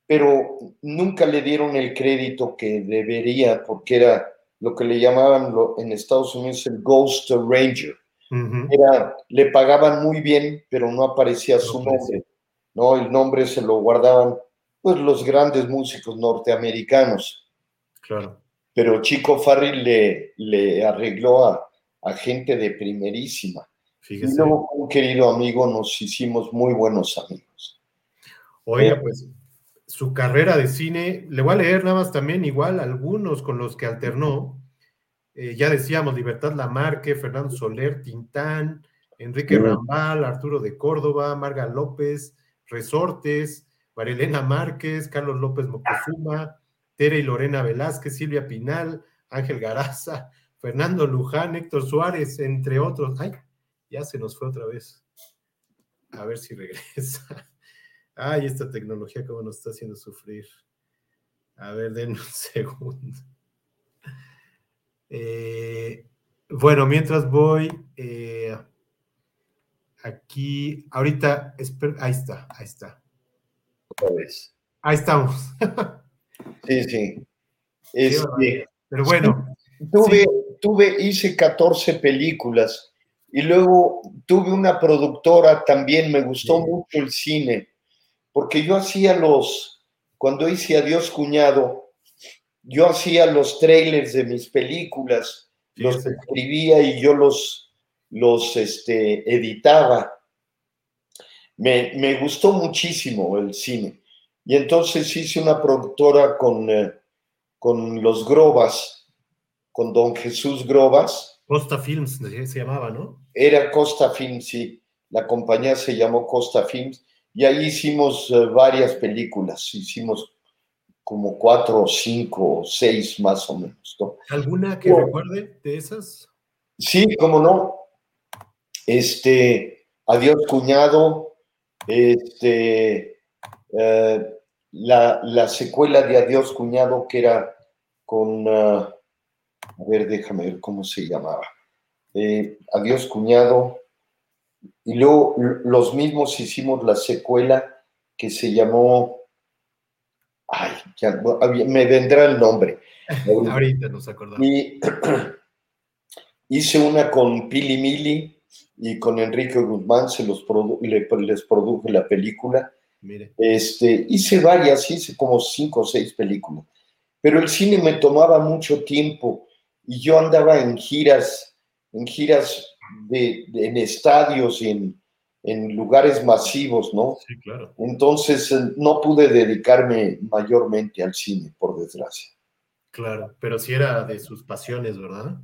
[SPEAKER 2] pero nunca le dieron el crédito que debería, porque era lo que le llamaban en Estados Unidos el Ghost Ranger era, le pagaban muy bien, pero no aparecía su nombre, ¿no? El nombre se lo guardaban, pues, los grandes músicos norteamericanos.
[SPEAKER 1] Claro.
[SPEAKER 2] Pero Chico Farrell le, le arregló a, gente de primerísima. Y luego, un querido amigo, nos hicimos muy buenos amigos.
[SPEAKER 1] Oye, pues su carrera de cine, le voy a leer nada más también igual algunos con los que alternó. Eh, ya decíamos, Libertad Lamarque, Fernando Soler, Tintán, Enrique Rambal, Arturo de Córdoba, Marga López, Resortes, Marilena Márquez, Carlos López Moctezuma, Tere y Lorena Velázquez, Silvia Pinal, Ángel Garaza, Fernando Luján, Héctor Suárez, entre otros. Ay, ya se nos fue otra vez. A ver si regresa. Ay, esta tecnología cómo nos está haciendo sufrir. A ver, den un segundo. Eh, bueno, mientras voy, eh, aquí, ahorita, ahí está, ahí está. Ahí estamos.
[SPEAKER 2] sí, sí. Este,
[SPEAKER 1] pero bueno.
[SPEAKER 2] Tuve, tuve, hice 14 películas y luego tuve una productora también, me gustó mucho el cine, porque yo hacía los, cuando hice Adiós Cuñado, yo hacía los trailers de mis películas, los escribía y yo los, los este, editaba. Me, me, gustó muchísimo el cine. Y entonces hice una productora con, eh, con los Grobas, con don Jesús Grobas.
[SPEAKER 1] Costa Films se llamaba, ¿no?
[SPEAKER 2] Era Costa Films, sí. La compañía se llamó Costa Films. Y ahí hicimos eh, varias películas. Hicimos como cuatro o cinco o seis más o menos.
[SPEAKER 1] ¿Alguna que recuerde de esas?
[SPEAKER 2] Sí, cómo no. Este, Adiós Cuñado, este, eh, la, secuela de Adiós Cuñado que era con, ah, a ver, déjame ver cómo se llamaba. Eh, Adiós Cuñado. Y luego los mismos hicimos la secuela que se llamó Ay, me vendrá el nombre.
[SPEAKER 1] Ahorita nos acordamos.
[SPEAKER 2] Y hice una con Pili Mili y con Enrique Guzmán, se los les produje la película. Mire. Este, hice varias, hice como cinco o seis películas. Pero el cine me tomaba mucho tiempo y yo andaba en giras, en giras de, en estadios y en, en lugares masivos, ¿no?
[SPEAKER 1] Sí, claro.
[SPEAKER 2] Entonces eh, no pude dedicarme mayormente al cine, por desgracia.
[SPEAKER 1] Claro, pero sí era de sus pasiones, ¿verdad?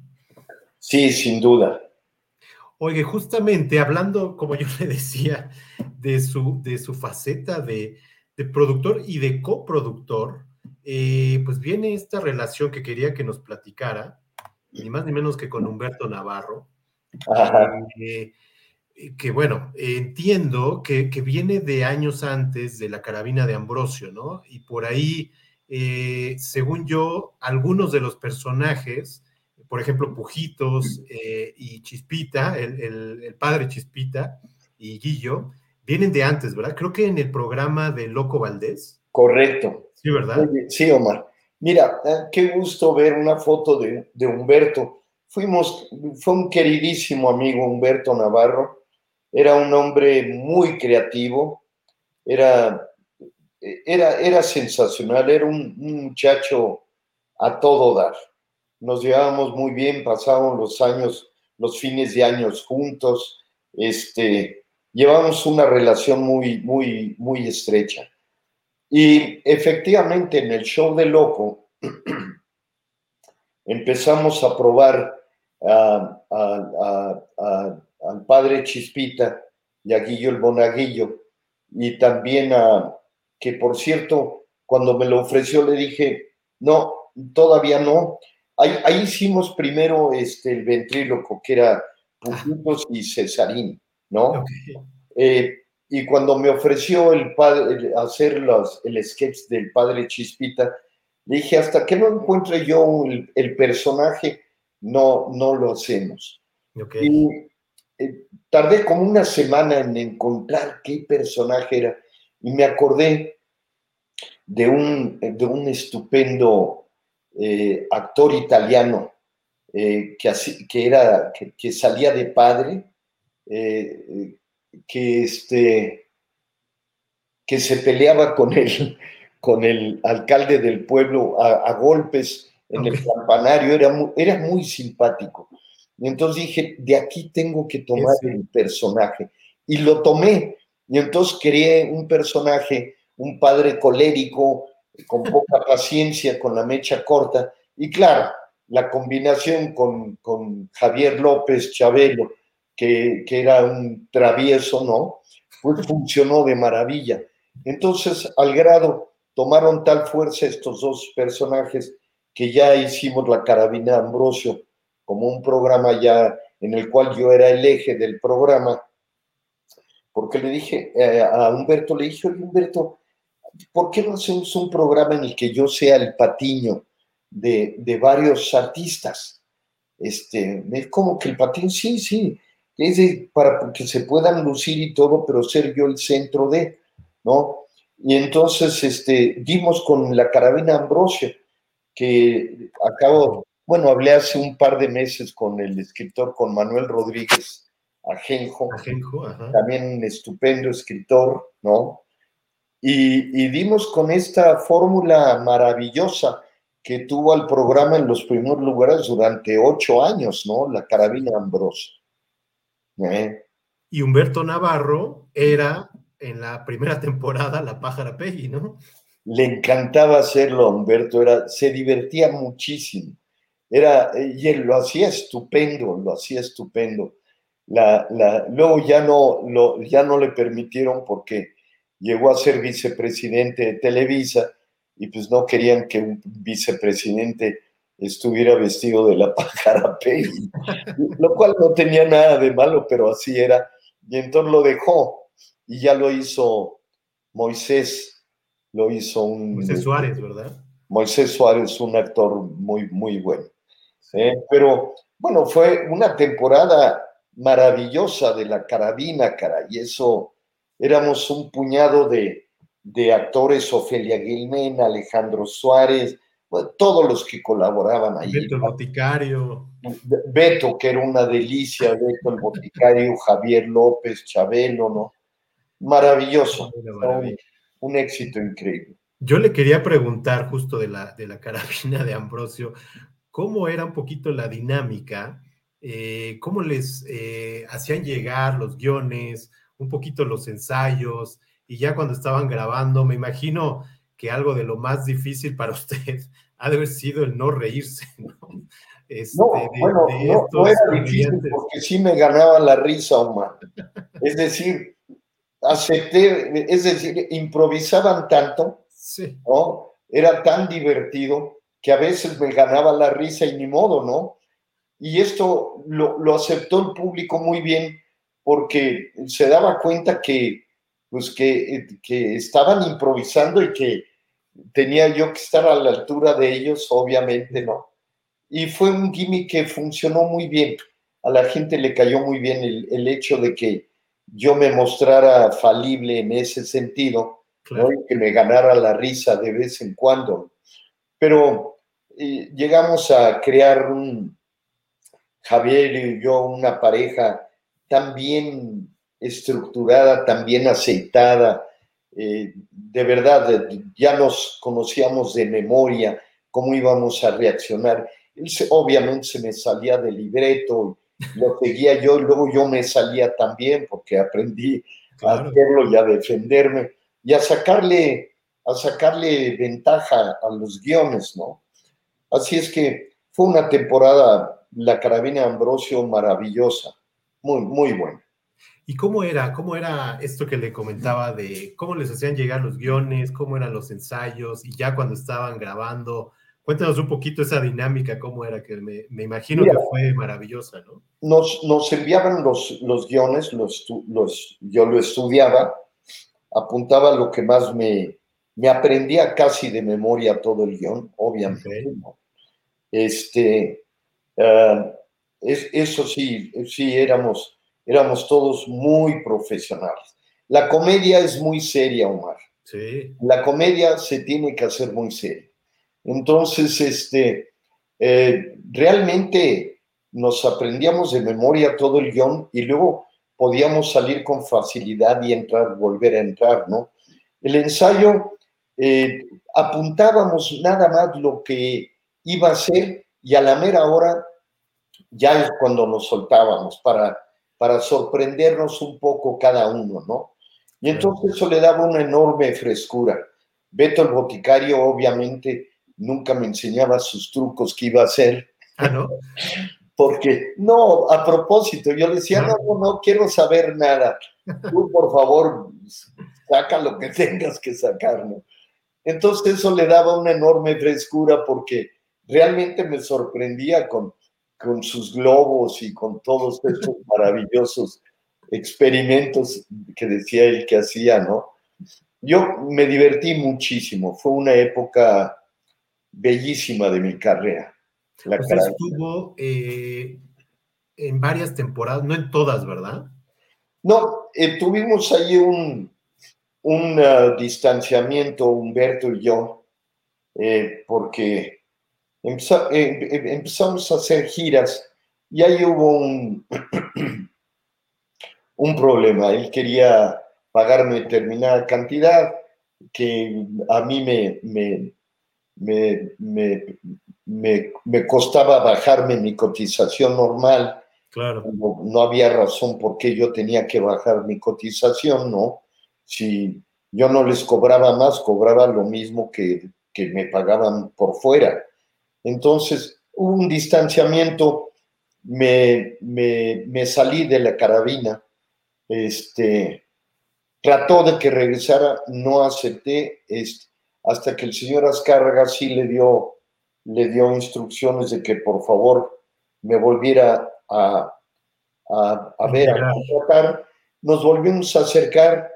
[SPEAKER 2] Sí, sin duda.
[SPEAKER 1] Oye, justamente hablando, como yo le decía, de su, de su faceta de, productor y de coproductor, eh, pues viene esta relación que quería que nos platicara, ni más ni menos que con Humberto Navarro. Eh, eh, que bueno, entiendo que, viene de años antes de la carabina de Ambrosio, ¿no? Y por ahí, eh, según yo, algunos de los personajes, por ejemplo, Pujitos y Chispita, el, padre Chispita y Guillo, vienen de antes, ¿verdad? Creo que en el programa de Loco Valdés.
[SPEAKER 2] Correcto.
[SPEAKER 1] Sí, ¿verdad?
[SPEAKER 2] Sí, Omar. Mira, qué gusto ver una foto de, de Humberto. Fuimos, fue un queridísimo amigo Humberto Navarro era un hombre muy creativo, era, era, era sensacional, era un, muchacho a todo dar. Nos llevábamos muy bien, pasábamos los años, los fines de años juntos, este, llevamos una relación muy, muy, muy estrecha. Y efectivamente en el show de Loco empezamos a probar a, al padre Chispita y a Guillo el Bonaguillo, y también a, que por cierto, cuando me lo ofreció le dije, no, todavía no. Ahí, hicimos primero este, el ventríloco, que era Pujitos y Cesarín, ¿no? Eh, y cuando me ofreció el padre hacer los, el sketch del padre Chispita, le dije, hasta que no encuentre yo el, personaje, no, no lo hacemos. Okay. Eh, tardé como una semana en encontrar qué personaje era y me acordé de un, de un estupendo eh, actor italiano eh, que, que, era, que, salía de padre, que, este, que se peleaba con el, con el alcalde del pueblo a, golpes en el campanario, era era muy simpático. Y entonces dije, de aquí tengo que tomar el personaje. Y lo tomé. Y entonces creé un personaje, un padre colérico, con poca paciencia, con la mecha corta. Y claro, la combinación con, con Javier López Chabelo, que, que, era un travieso, ¿no? pues funcionó de maravilla. Entonces, al grado, tomaron tal fuerza estos dos personajes que ya hicimos la carabina Ambrosio como un programa ya en el cual yo era el eje del programa, porque le dije eh, a Humberto, le dije, oye Humberto, ¿por qué no hacemos un programa en el que yo sea el patiño de, de varios artistas? Este, es como que el patiño, sí, sí, es para que se puedan lucir y todo, pero ser yo el centro de, ¿no? Y entonces este, dimos con la carabina Ambrosio, que acabo, bueno, hablé hace un par de meses con el escritor, con Manuel Rodríguez Ajenjo, también un estupendo escritor, ¿no? Y, y dimos con esta fórmula maravillosa que tuvo al programa en los primeros lugares durante ocho años, ¿no? La carabina Ambrosio.
[SPEAKER 1] ¿Eh? Y Humberto Navarro era en la primera temporada la pájara Peggy, ¿no?
[SPEAKER 2] Le encantaba hacerlo Humberto, era, se divertía muchísimo. Era, y él lo hacía estupendo, lo hacía estupendo. La, la, luego ya no, lo, ya no le permitieron porque llegó a ser vicepresidente de Televisa y pues no querían que un vicepresidente estuviera vestido de la pájara lo cual no tenía nada de malo, pero así era. Y entonces lo dejó y ya lo hizo Moisés, lo hizo un...
[SPEAKER 1] Moisés Suárez, ¿verdad?
[SPEAKER 2] Moisés Suárez, un actor muy, muy bueno. ¿eh? pero bueno, fue una temporada maravillosa de la carabina, cara, y eso éramos un puñado de, de actores, Ofelia Gilmen, Alejandro Suárez, todos los que colaboraban ahí.
[SPEAKER 1] Beto el Boticario.
[SPEAKER 2] Beto, que era una delicia, Beto el Boticario, Javier López, Chabelo, ¿no? Maravilloso. Un, éxito increíble.
[SPEAKER 1] Yo le quería preguntar justo de la, de la carabina de Ambrosio, ¿cómo era un poquito la dinámica? Eh, ¿Cómo les eh, hacían llegar los guiones, un poquito los ensayos? Y ya cuando estaban grabando, me imagino que algo de lo más difícil para usted ha de haber sido el no reírse, ¿no?
[SPEAKER 2] Este, no, bueno, no, era difícil porque sí me ganaba la risa, Omar. Es decir, acepté, es decir, improvisaban tanto, ¿no? Era tan divertido que a veces me ganaba la risa y ni modo, ¿no? Y esto lo, lo aceptó el público muy bien porque se daba cuenta que, pues que, que estaban improvisando y que tenía yo que estar a la altura de ellos, obviamente no. Y fue un gimmick que funcionó muy bien. A la gente le cayó muy bien el, hecho de que yo me mostrara falible en ese sentido, y que me ganara la risa de vez en cuando. Pero eh, llegamos a crear un, Javier y yo, una pareja tan bien estructurada, tan bien aceitada, eh, de verdad ya nos conocíamos de memoria, cómo íbamos a reaccionar. Él obviamente se me salía del libreto, lo seguía yo y luego yo me salía también porque aprendí a hacerlo y a defenderme y a sacarle, a sacarle ventaja a los guiones, ¿no? Así es que fue una temporada, la Carabina Ambrosio, maravillosa, muy, muy buena.
[SPEAKER 1] ¿Y cómo era? ¿Cómo era esto que le comentaba de cómo les hacían llegar los guiones, cómo eran los ensayos y ya cuando estaban grabando? Cuéntanos un poquito esa dinámica, cómo era, que me, imagino que fue maravillosa, ¿no?
[SPEAKER 2] Nos, nos enviaban los, los guiones, los, los, yo lo estudiaba, apuntaba lo que más me, me aprendía casi de memoria todo el guion, obviamente. Este, ah, es, eso sí, sí éramos éramos todos muy profesionales. La comedia es muy seria, Omar. Sí. La comedia se tiene que hacer muy seria. Entonces, este, eh, realmente nos aprendíamos de memoria todo el guion y luego podíamos salir con facilidad y entrar, volver a entrar, ¿no? El ensayo, eh, apuntábamos nada más lo que iba a ser y a la mera hora ya es cuando nos soltábamos para para sorprendernos un poco cada uno, ¿no? Y entonces eso le daba una enorme frescura. Beto el boticario obviamente nunca me enseñaba sus trucos que iba a hacer.
[SPEAKER 1] Ah, ¿no?
[SPEAKER 2] porque, no, a propósito, yo le decía, no, no, no quiero saber nada. Tú, por favor, saca lo que tengas que sacar, ¿no? Entonces eso le daba una enorme frescura porque realmente me sorprendía con, con sus globos y con todos estos maravillosos experimentos que decía él que hacía, ¿no? Yo me divertí muchísimo, fue una época bellísima de mi carrera.
[SPEAKER 1] La Usted estuvo eh, en varias temporadas, no en todas, ¿verdad?
[SPEAKER 2] No, eh, tuvimos ahí un, un uh, distanciamiento, Humberto y yo, eh, porque empezamos a hacer giras y ahí hubo un, un problema. Él quería pagarme determinada cantidad que a mí me, me, me, me, costaba bajarme mi cotización normal.
[SPEAKER 1] Claro.
[SPEAKER 2] No, había razón por qué yo tenía que bajar mi cotización, ¿no? Si yo no les cobraba más, cobraba lo mismo que, que me pagaban por fuera. Entonces, hubo un distanciamiento, me, me, me salí de la carabina, este, trató de que regresara, no acepté, este, hasta que el señor Azcárraga sí le dio, le dio instrucciones de que por favor me volviera a, a, ver, a contratar. Nos volvimos a acercar.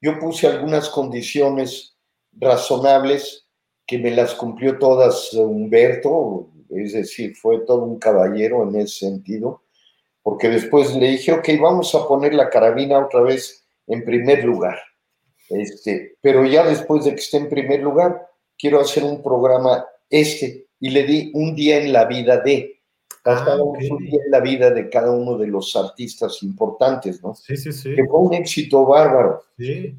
[SPEAKER 2] Yo puse algunas condiciones razonables que me las cumplió todas Humberto, es decir, fue todo un caballero en ese sentido, porque después le dije, ok, vamos a poner la carabina otra vez en primer lugar. Este, pero ya después de que esté en primer lugar, quiero hacer un programa este y le di un día en la vida de, ah, un día en la vida de cada uno de los artistas importantes, ¿no?
[SPEAKER 1] Sí, sí, sí.
[SPEAKER 2] Que fue un éxito bárbaro.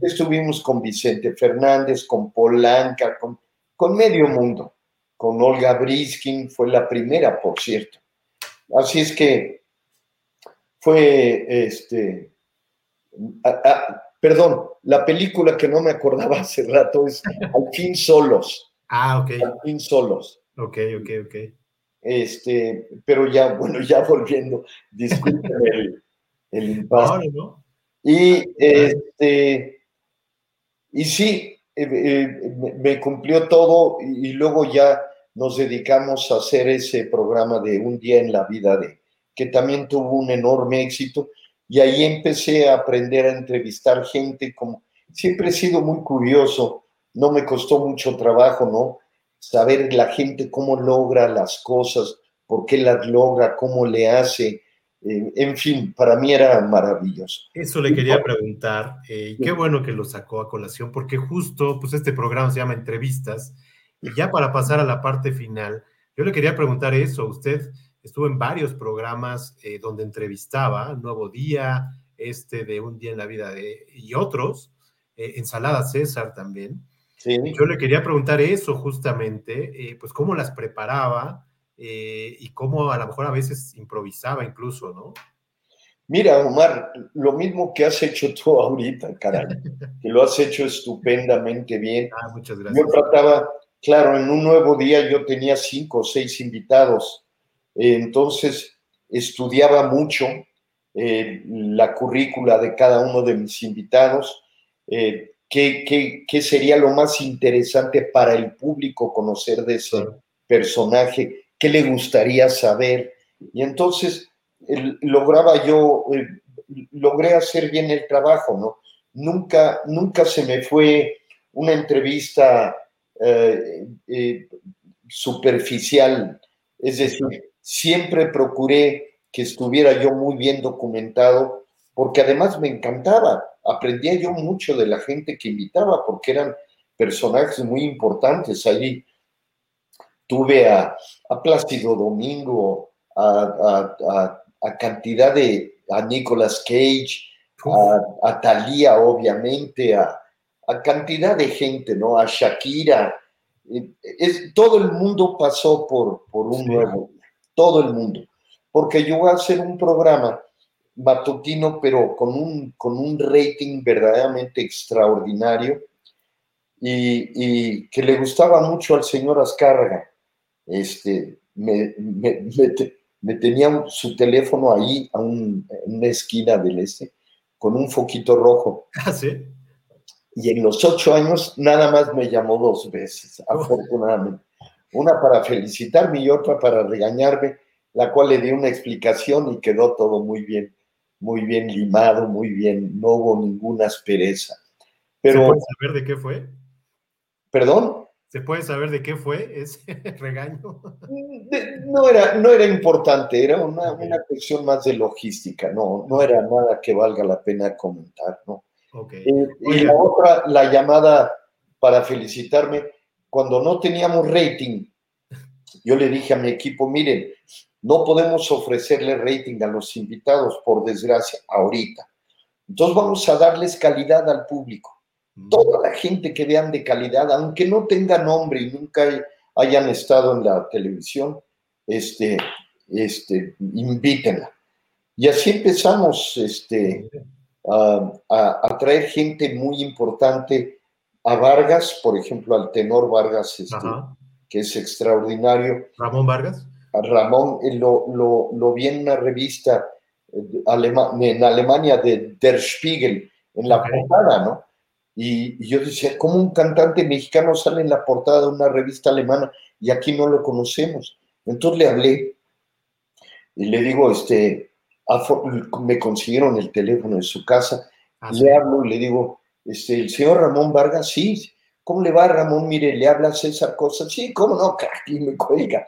[SPEAKER 2] Estuvimos con Vicente Fernández, con Polanca, con, con medio mundo, con Olga Briskin, fue la primera, por cierto. Así es que fue, este, Perdón, la película que no me acordaba hace rato es Al fin solos.
[SPEAKER 1] Ah, ok.
[SPEAKER 2] Al fin solos.
[SPEAKER 1] Ok, ok, ok.
[SPEAKER 2] Este, pero ya, bueno, ya volviendo, disculpen el, el impasse. ¿no? Y este, y sí, eh, eh, me cumplió todo y, luego ya nos dedicamos a hacer ese programa de Un día en la vida de, que también tuvo un enorme éxito y ahí empecé a aprender a entrevistar gente, como siempre he sido muy curioso, no me costó mucho trabajo, ¿no? Saber la gente cómo logra las cosas, por qué las logra, cómo le hace, eh, en fin, para mí era maravilloso.
[SPEAKER 1] Eso le quería preguntar, eh, qué bueno que lo sacó a colación, porque justo, pues este programa se llama Entrevistas, y ya para pasar a la parte final, yo le quería preguntar eso, usted estuvo en varios programas eh, donde entrevistaba, Nuevo Día, este de Un Día en la Vida de, y otros, eh, Ensalada César también. Yo le quería preguntar eso justamente, eh, pues cómo las preparaba y cómo a lo mejor a veces improvisaba incluso, ¿no?
[SPEAKER 2] Mira, Omar, lo mismo que has hecho tú ahorita, caray, que lo has hecho estupendamente bien.
[SPEAKER 1] Ah, muchas gracias.
[SPEAKER 2] Yo trataba, claro, en un nuevo día yo tenía cinco o seis invitados entonces, estudiaba mucho eh, la currícula de cada uno de mis invitados, eh, qué, sería lo más interesante para el público conocer de ese personaje, qué le gustaría saber. Y entonces lograba yo, eh, logré hacer bien el trabajo, ¿no? Nunca, nunca se me fue una entrevista superficial, es decir, siempre procuré que estuviera yo muy bien documentado, porque además me encantaba, aprendía yo mucho de la gente que invitaba, porque eran personajes muy importantes. Ahí tuve a, Plácido Domingo, a, cantidad de, a Nicolas Cage, a, Thalía, obviamente, a, cantidad de gente, ¿no? A Shakira. Es, todo el mundo pasó por, por un nuevo todo el mundo, porque yo voy a hacer un programa matutino, pero con un, con un rating verdaderamente extraordinario y, que le gustaba mucho al señor Azcárraga. Este, me, me tenía su teléfono ahí a en una esquina del este con un foquito rojo.
[SPEAKER 1] ¿Ah, sí?
[SPEAKER 2] Y en los ocho años nada más me llamó dos veces, afortunadamente. Una para felicitarme y otra para regañarme, la cual le di una explicación y quedó todo muy bien, muy bien limado, muy bien, no hubo ninguna aspereza. Pero,
[SPEAKER 1] ¿Se puede saber de qué fue?
[SPEAKER 2] ¿Perdón?
[SPEAKER 1] ¿Se puede saber de qué fue ese regaño?
[SPEAKER 2] No era, no era importante, era una, una, cuestión más de logística, no, no era nada que valga la pena comentar, ¿no?
[SPEAKER 1] Okay.
[SPEAKER 2] Eh, y la otra, la llamada para felicitarme, cuando no teníamos rating, yo le dije a mi equipo, miren, no podemos ofrecerle rating a los invitados, por desgracia, ahorita. Entonces vamos a darles calidad al público toda la gente que vean de calidad, aunque no tenga nombre y nunca hayan estado en la televisión, este, este, invítenla. Y así empezamos este, a, traer gente muy importante a Vargas, por ejemplo, al tenor Vargas, este, que es extraordinario.
[SPEAKER 1] Ramón Vargas.
[SPEAKER 2] A Ramón eh, lo, lo, vi en una revista eh, en Alemania de Der Spiegel, en la portada, ¿no? Y, yo decía, ¿cómo un cantante mexicano sale en la portada de una revista alemana y aquí no lo conocemos? Entonces le hablé y le digo, este, me consiguieron el teléfono de su casa, ah, le hablo y le digo, este, el señor Ramón Vargas, sí, ¿cómo le va Ramón? Mire, le habla César Cosa, sí, ¿cómo no? Y me cuelga.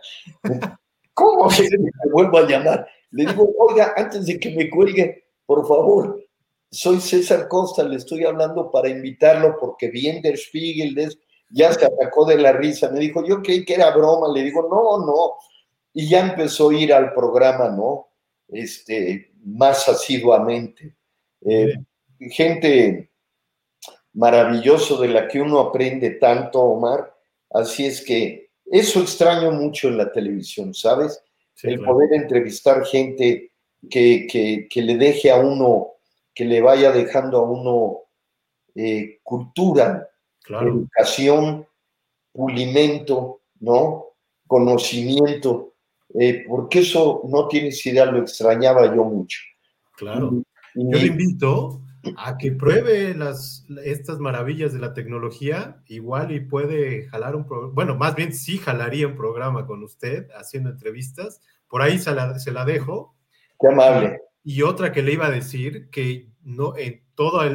[SPEAKER 2] ¿Cómo que me vuelvo a llamar? Le digo, oiga, antes de que me cuelgue, por favor, soy César Costa, le estoy hablando para invitarlo porque bien Der Spiegel ya se atacó de la risa. Me dijo, yo creí que era broma. Le digo, no, no. Y ya empezó a ir al programa, ¿no? Este, más asiduamente. Eh, gente maravilloso de la que uno aprende tanto, Omar. Así es que eso extraño mucho en la televisión, ¿sabes? El poder entrevistar gente que, que, que le deje a uno que le vaya dejando a uno eh, cultura, educación, pulimento, ¿no? Conocimiento, eh, porque eso no tienes idea, lo extrañaba yo mucho.
[SPEAKER 1] Claro. yo le invito a que pruebe las, estas maravillas de la tecnología, igual y puede jalar un programa, bueno, más bien sí jalaría un programa con usted haciendo entrevistas, por ahí se la, se la dejo.
[SPEAKER 2] Qué amable.
[SPEAKER 1] Y otra que le iba a decir, que no, en toda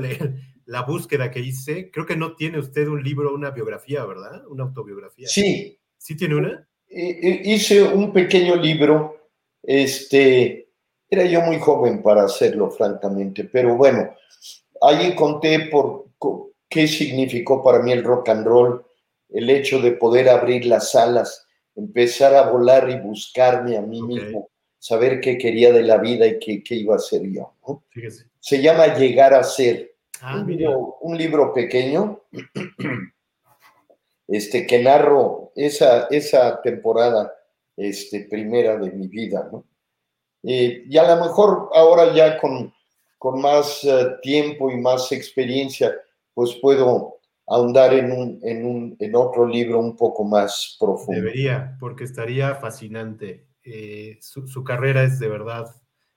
[SPEAKER 1] la búsqueda que hice, creo que no tiene usted un libro, una biografía, ¿verdad? Una autobiografía.
[SPEAKER 2] Sí.
[SPEAKER 1] ¿Sí tiene una?
[SPEAKER 2] Hice un pequeño libro, este, era yo muy joven para hacerlo, francamente, pero bueno, ahí conté por qué significó para mí el rock and roll, el hecho de poder abrir las alas, empezar a volar y buscarme a mí mismo saber qué quería de la vida y qué, qué iba a ser yo. Se llama Llegar a Ser. Ah, un, libro, pequeño este, que narro esa, esa temporada este, primera de mi vida. ¿no? Eh, y a lo mejor ahora ya con, con más eh, tiempo y más experiencia, pues puedo ahondar en, un, en, un, en otro libro un poco más profundo.
[SPEAKER 1] Debería, porque estaría fascinante. Eh, su, carrera es de verdad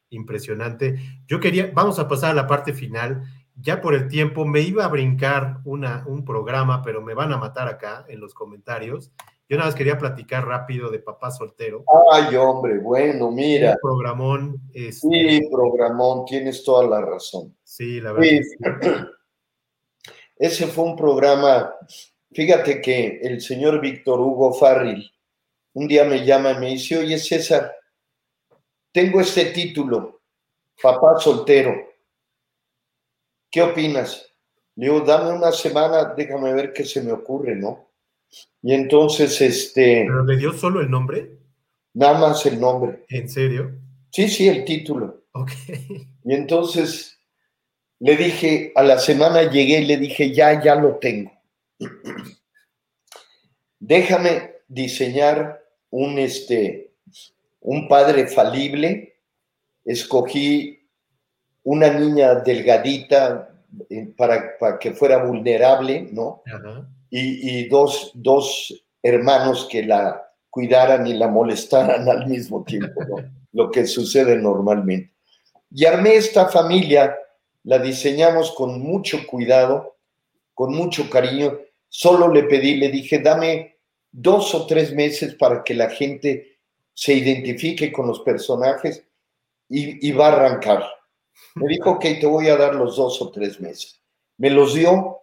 [SPEAKER 1] impresionante. Yo quería, vamos a pasar a la parte final. Ya por el tiempo me iba a brincar una, un programa, pero me van a matar acá en los comentarios. Yo nada más quería platicar rápido de Papá Soltero.
[SPEAKER 2] Ay, hombre, bueno, mira.
[SPEAKER 1] programón.
[SPEAKER 2] Este, sí, programón, tienes toda la razón.
[SPEAKER 1] Sí, la verdad.
[SPEAKER 2] Ese fue un programa, fíjate que el señor Víctor Hugo Farril, un día me llama y me dice, oye César, tengo este título, Papá Soltero. ¿Qué opinas? Le digo, dame una semana, déjame ver qué se me ocurre, ¿no? Y entonces, este...
[SPEAKER 1] ¿Pero le dio solo el nombre?
[SPEAKER 2] Nada más el nombre.
[SPEAKER 1] ¿En serio?
[SPEAKER 2] Sí, sí, el título.
[SPEAKER 1] Ok.
[SPEAKER 2] Y entonces le dije, a la semana llegué y le dije, ya, ya lo tengo. Déjame diseñar un, este, un padre falible, escogí una niña delgadita eh, para, para que fuera vulnerable, ¿no? Y, dos, dos, hermanos que la cuidaran y la molestaran al mismo tiempo, ¿no? lo que sucede normalmente. Y armé esta familia, la diseñamos con mucho cuidado, con mucho cariño. Solo le pedí, le dije, dame dos o tres meses para que la gente se identifique con los personajes y, va a arrancar. Me dijo, ok, te voy a dar los dos o tres meses. Me los dio,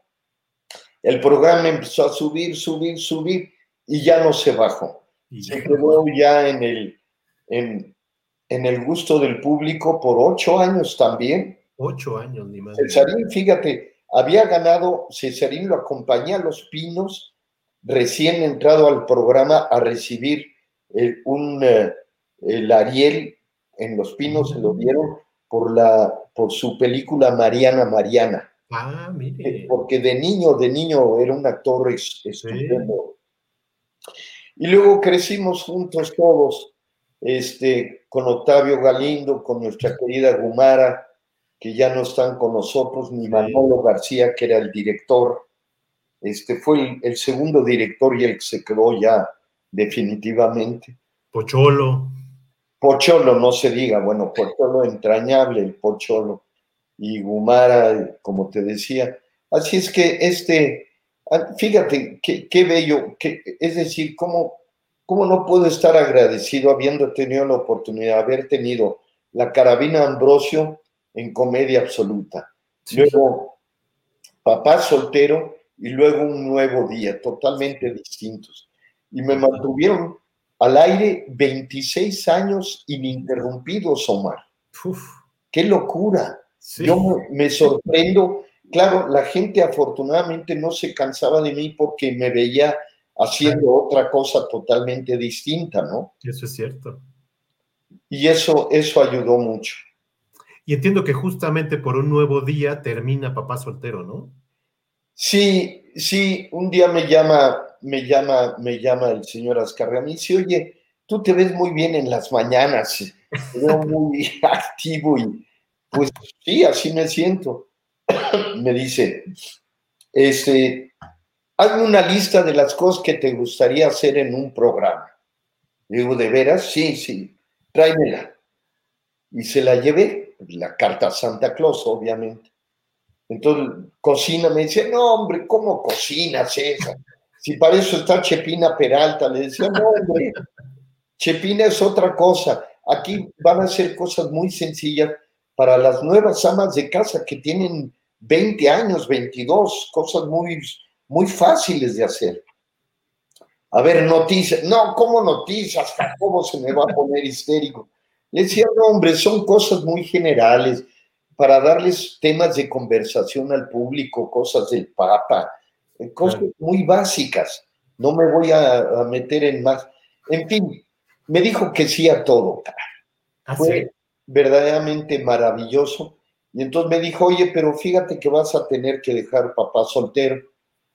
[SPEAKER 2] el programa empezó a subir, subir, subir y ya no se bajó. Se quedó ya en el, en, el gusto del público por ocho años también.
[SPEAKER 1] Ocho años, ni más.
[SPEAKER 2] Cesarín, fíjate, había ganado, Cesarín lo acompañé a Los Pinos, recién entrado al programa a recibir el, un, eh, el Ariel en Los Pinos, se lo dieron por, la, por su película Mariana Mariana.
[SPEAKER 1] Ah, mire.
[SPEAKER 2] Eh, porque de niño, de niño era un actor estupendo. Y luego crecimos juntos todos, este, con Octavio Galindo, con nuestra querida Gumara, que ya no están con nosotros, ni Manolo García, que era el director. Este fue el, segundo director y el que se quedó ya definitivamente.
[SPEAKER 1] Pocholo.
[SPEAKER 2] Pocholo, no se diga, bueno, Pocholo entrañable, el Pocholo y Gumara, como te decía. Así es que este, ah, fíjate, qué, bello, que, es decir, cómo, cómo no puedo estar agradecido habiendo tenido la oportunidad de haber tenido la carabina Ambrosio en comedia absoluta. Luego, papá soltero y luego un nuevo día, totalmente distintos. Y me mantuvieron al aire 26 años ininterrumpidos, Omar. ¡Qué locura! Yo me sorprendo. Claro, la gente afortunadamente no se cansaba de mí porque me veía haciendo otra cosa totalmente distinta, ¿no?
[SPEAKER 1] Eso es cierto.
[SPEAKER 2] Y eso, eso ayudó mucho.
[SPEAKER 1] Y entiendo que justamente por un nuevo día termina Papá Soltero, ¿no?
[SPEAKER 2] Sí, sí, un día me llama, me llama, me llama el señor Ascarra, me dice, oye, tú te ves muy bien en las mañanas, muy activo y pues sí, así me siento. me dice, este, hazme una lista de las cosas que te gustaría hacer en un programa. digo, ¿de veras? Sí, sí, tráemela. Y se la llevé, la carta Santa Claus, obviamente. Entonces, cocina, me dice, no, hombre, ¿cómo cocinas esa? Si para eso está Chepina Peralta, le decía, no, hombre, Chepina es otra cosa. Aquí van a ser cosas muy sencillas para las nuevas amas de casa que tienen 20 años, 22, cosas muy, muy fáciles de hacer. A ver, noticias. No, ¿cómo noticias? ¿Cómo se me va a poner histérico? Le decía, no, hombre, son cosas muy generales para darles temas de conversación al público, cosas del Papa, eh, cosas muy básicas. No me voy a, meter en más. En fin, me dijo que sí a todo.
[SPEAKER 1] ¿Ah,
[SPEAKER 2] verdaderamente maravilloso. Y entonces me dijo, oye, pero fíjate que vas a tener que dejar papá soltero.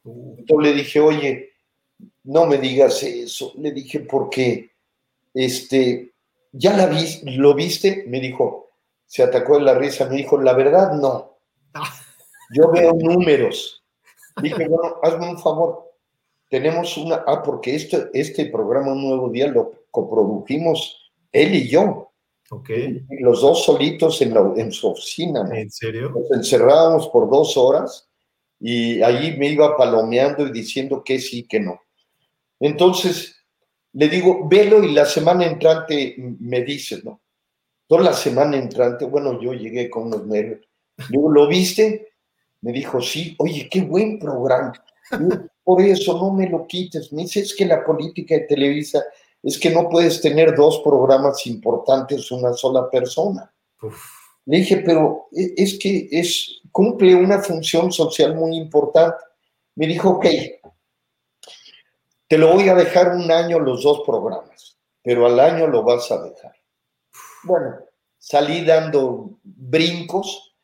[SPEAKER 2] Entonces le dije, oye, no me digas eso. Le dije, porque, este, ¿ya la vi, lo viste? Me dijo, se atacó en la risa, me dijo, la verdad, no. Yo veo números. Dije, bueno, hazme un favor. Tenemos una, ah, porque este, este programa Un Nuevo Día lo coprodujimos él y yo. Los dos solitos en, en su oficina.
[SPEAKER 1] ¿En serio?
[SPEAKER 2] Nos encerrábamos por dos horas y ahí me iba palomeando y diciendo que sí, que no. Entonces, le digo, velo y la semana entrante me dice, ¿no? Toda la semana entrante, bueno, yo llegué con unos nervios. Digo, ¿lo viste? Me dijo, sí, oye, qué buen programa. por eso no me lo quites. Me dice, es que la política de Televisa es que no puedes tener dos programas importantes una sola persona. Le dije, pero e, es que es, cumple una función social muy importante. Me dijo, ok, te lo voy a dejar un año los dos programas, pero al año lo vas a dejar. Bueno, salí dando brincos,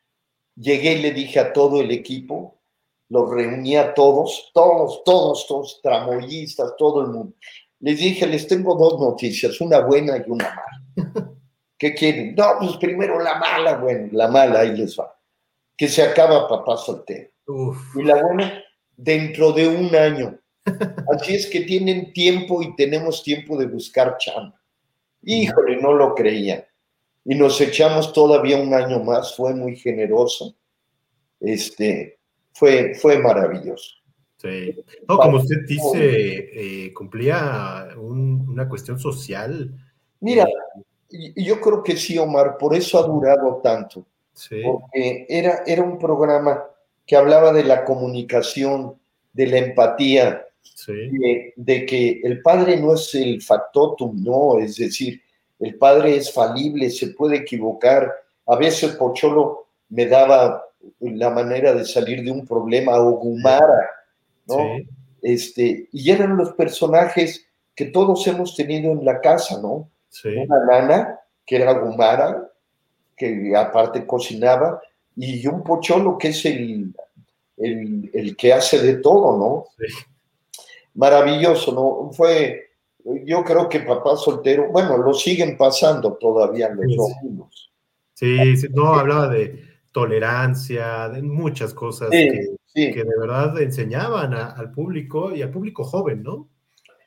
[SPEAKER 2] llegué y le dije a todo el equipo, los reuní a todos, todos, todos, todos, tramoyistas, todo el mundo les dije, les tengo dos noticias, una buena y una mala. ¿Qué quieren? No, pues primero la mala, bueno, la mala, ahí les va. Que se acaba papá soltero. Y la buena, dentro de un año. Así es que tienen tiempo y tenemos tiempo de buscar chamba. Híjole, no lo creían. Y nos echamos todavía un año más, fue muy generoso. Este, fue, fue maravilloso.
[SPEAKER 1] Sí. No, como usted dice, eh, cumplía una cuestión social.
[SPEAKER 2] Mira, eh, yo creo que sí, Omar, por eso ha durado tanto. Sí. Porque era, era un programa que hablaba de la comunicación, de la empatía, de, que el padre no es el factotum, no, es decir, el padre es falible, se puede equivocar. A veces Pocholo me daba la manera de salir de un problema, o Gumara, ¿no? Este, y eran los personajes que todos hemos tenido en la casa, ¿no? Una nana, que era Gumara, que aparte cocinaba, y un Pocholo, que es el, el, que hace de todo, ¿no? Maravilloso, ¿no? Fue, yo creo que papá soltero, bueno, lo siguen pasando todavía los
[SPEAKER 1] sí, Sí, sí, no, hablaba de tolerancia, de muchas cosas que, que, de verdad enseñaban al público y al público joven, ¿no?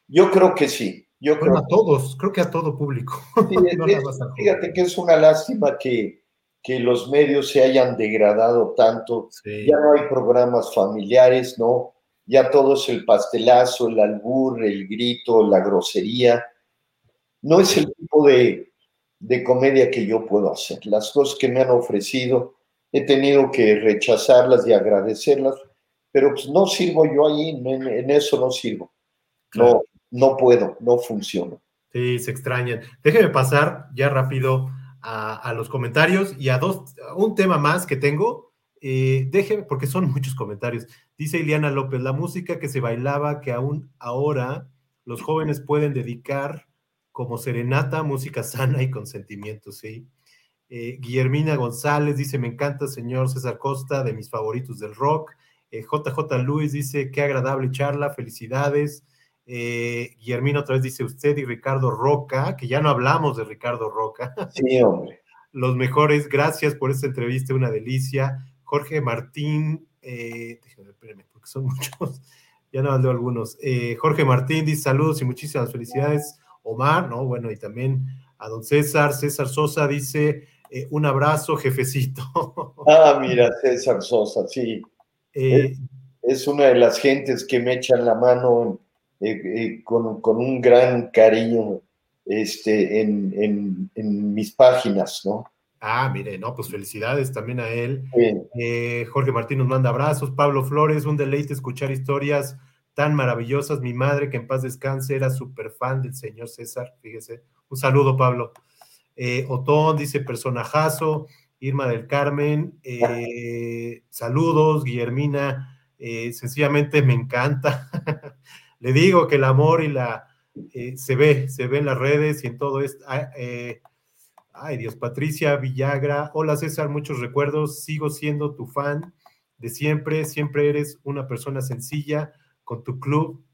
[SPEAKER 2] Yo creo que sí. Yo creo
[SPEAKER 1] a todos, creo que a todo público.
[SPEAKER 2] fíjate que es una lástima que, que los medios se hayan degradado tanto. Ya no hay programas familiares, ¿no? Ya todo es el pastelazo, el albur, el grito, la grosería. No es el tipo de, de comedia que yo puedo hacer. Las cosas que me han ofrecido, he tenido que rechazarlas y agradecerlas, pero pues no sirvo yo ahí, en, eso no sirvo. No, no puedo, no funciono.
[SPEAKER 1] Sí, se extrañan. Déjeme pasar ya rápido a, los comentarios y a dos, un tema más que tengo. Eh, déjeme, porque son muchos comentarios. Dice Ileana López, la música que se bailaba, que aún ahora los jóvenes pueden dedicar como serenata, música sana y con sentimientos, ¿sí? Eh, Guillermina González dice, me encanta, señor César Costa, de mis favoritos del rock. JJ eh, Luis dice, qué agradable charla, felicidades. Eh, Guillermino otra vez dice usted y Ricardo Roca, que ya no hablamos de Ricardo Roca.
[SPEAKER 2] Sí, hombre.
[SPEAKER 1] Los mejores, gracias por esta entrevista, una delicia. Jorge Martín, eh, déjame, porque son muchos, ya no hablé algunos. Eh, Jorge Martín dice saludos y muchísimas felicidades. Omar, ¿no? Bueno, y también a don César. César Sosa dice eh, un abrazo, jefecito.
[SPEAKER 2] Ah, mira, César Sosa, sí. Es, es, una de las gentes que me echan la mano eh, eh, con, un gran cariño este, en, mis páginas, ¿no?
[SPEAKER 1] Ah, mire, no, pues felicidades también a él. Eh, Jorge Martín nos manda abrazos. Pablo Flores, un deleite escuchar historias tan maravillosas. Mi madre, que en paz descanse, era súper fan del señor César, fíjese. Un saludo, Pablo. Otón dice personajazo. Irma del Carmen, saludos. Guillermina, sencillamente me encanta. le digo que el amor y la eh, se ve, se ve en las redes y en todo esto. Ah, eh, ay, Dios, Patricia Villagra, hola César, muchos recuerdos, sigo siendo tu fan de siempre, siempre eres una persona sencilla con tu club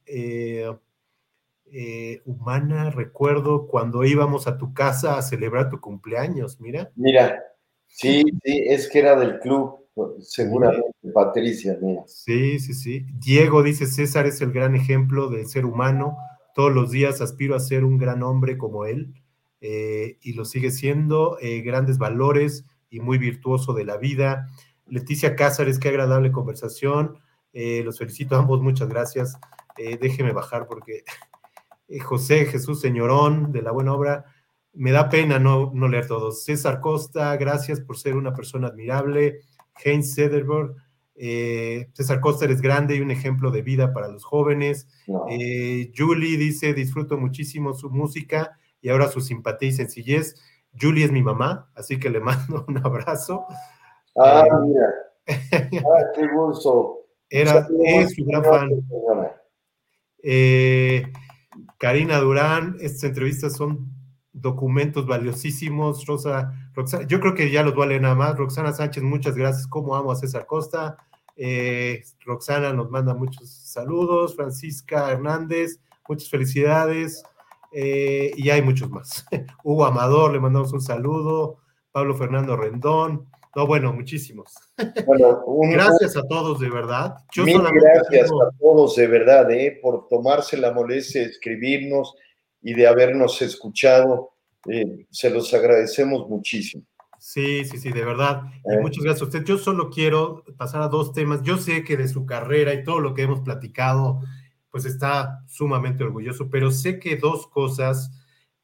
[SPEAKER 1] eh, humana. Recuerdo cuando íbamos a tu casa a celebrar tu cumpleaños, mira.
[SPEAKER 2] Mira, sí, sí, es que era del club Seguramente, Patricia, mira.
[SPEAKER 1] Sí, sí, sí. Diego dice, César es el gran ejemplo del ser humano. Todos los días aspiro a ser un gran hombre como él eh, y lo sigue siendo. Eh, grandes valores y muy virtuoso de la vida. Leticia Cázares, qué agradable conversación. Los felicito a ambos, muchas gracias. déjeme bajar porque José Jesús Señorón de la buena obra. Me da pena no, no leer todos. César Costa, gracias por ser una persona admirable. Heinz Sederberg, eh, César Costa es grande y un ejemplo de vida para los jóvenes. Eh, Julie dice, disfruto muchísimo su música y ahora su simpatía y sencillez. Julie es mi mamá, así que le mando un abrazo.
[SPEAKER 2] Ah, eh, mira. Ah, qué gusto.
[SPEAKER 1] Era, es su gran fan. Karina Durán, estas entrevistas son documentos valiosísimos. Rosa, yo creo que ya los leer nada más. Roxana Sánchez, muchas gracias. Como amo a César Costa. Eh, Roxana nos manda muchos saludos. Francisca Hernández, muchas felicidades. Eh, y hay muchos más. Hugo Amador, le mandamos un saludo. Pablo Fernando Rendón. No, bueno, muchísimos. Bueno, gracias a todos, de verdad.
[SPEAKER 2] Yo gracias a todos, de verdad, eh, por tomarse la molestia de escribirnos y de habernos escuchado. Eh, se los agradecemos muchísimo.
[SPEAKER 1] Sí, sí, sí, de verdad. Y eh. muchas gracias a usted. Yo solo quiero pasar a dos temas. Yo sé que de su carrera y todo lo que hemos platicado, pues está sumamente orgulloso, pero sé que dos cosas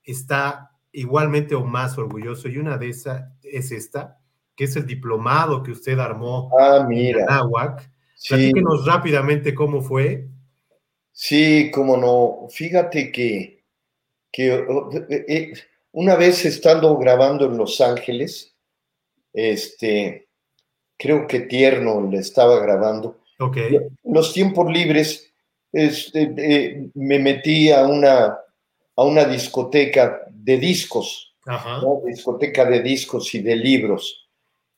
[SPEAKER 1] está igualmente o más orgulloso y una de esas es esta, que es el diplomado que usted armó
[SPEAKER 2] ah, mira.
[SPEAKER 1] en Anáhuac. Sí. rápidamente cómo fue.
[SPEAKER 2] Sí, cómo no. Fíjate que, que eh, eh, una vez estando grabando en Los Ángeles, este, creo que Tierno le estaba grabando.
[SPEAKER 1] Okay.
[SPEAKER 2] Los tiempos libres, este, eh, me metí a una, a una discoteca de discos, discoteca de discos y de libros.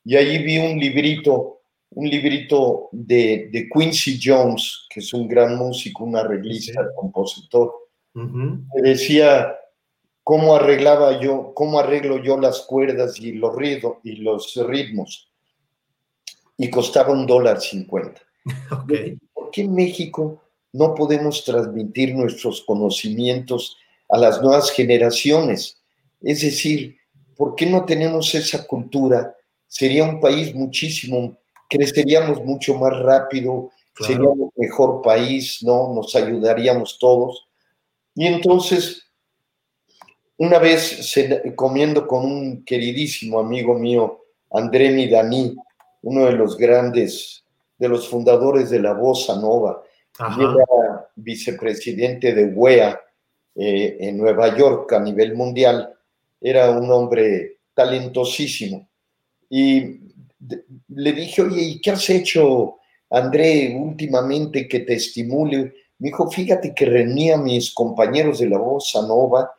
[SPEAKER 2] Y allí vi un librito, un librito de, Quincy Jones, que es un gran músico, un arreglista, compositor. que decía cómo arreglaba yo, cómo arreglo yo las cuerdas y los, y los ritmos. Y costaba un dólar cincuenta. ¿Por qué en México no podemos transmitir nuestros conocimientos a las nuevas generaciones? Es decir, ¿por qué no tenemos esa cultura? Sería un país muchísimo, creceríamos mucho más rápido, seríamos un mejor país, ¿no? Nos ayudaríamos todos. Y entonces una vez comiendo con un queridísimo amigo mío, André Midani, uno de los grandes, de los fundadores de la Bossa Nova, era vicepresidente de UEA eh, en Nueva York a nivel mundial, era un hombre talentosísimo. Y le dije, oye, ¿y qué has hecho, André, últimamente que te estimule? Me dijo, fíjate que reunía a mis compañeros de la Bossa Nova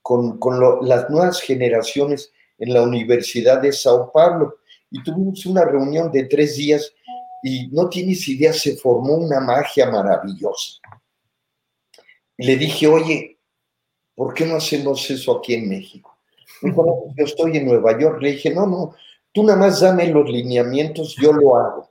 [SPEAKER 2] con, las nuevas generaciones en la Universidad de Sao Paulo y tuvimos una reunión de tres días y no tienes idea, se formó una magia maravillosa. Y le dije, oye, ¿por qué no hacemos eso aquí en México? Dijo, yo estoy en Nueva York. Le dije, no, no, tú nada más dame los lineamientos, yo lo hago.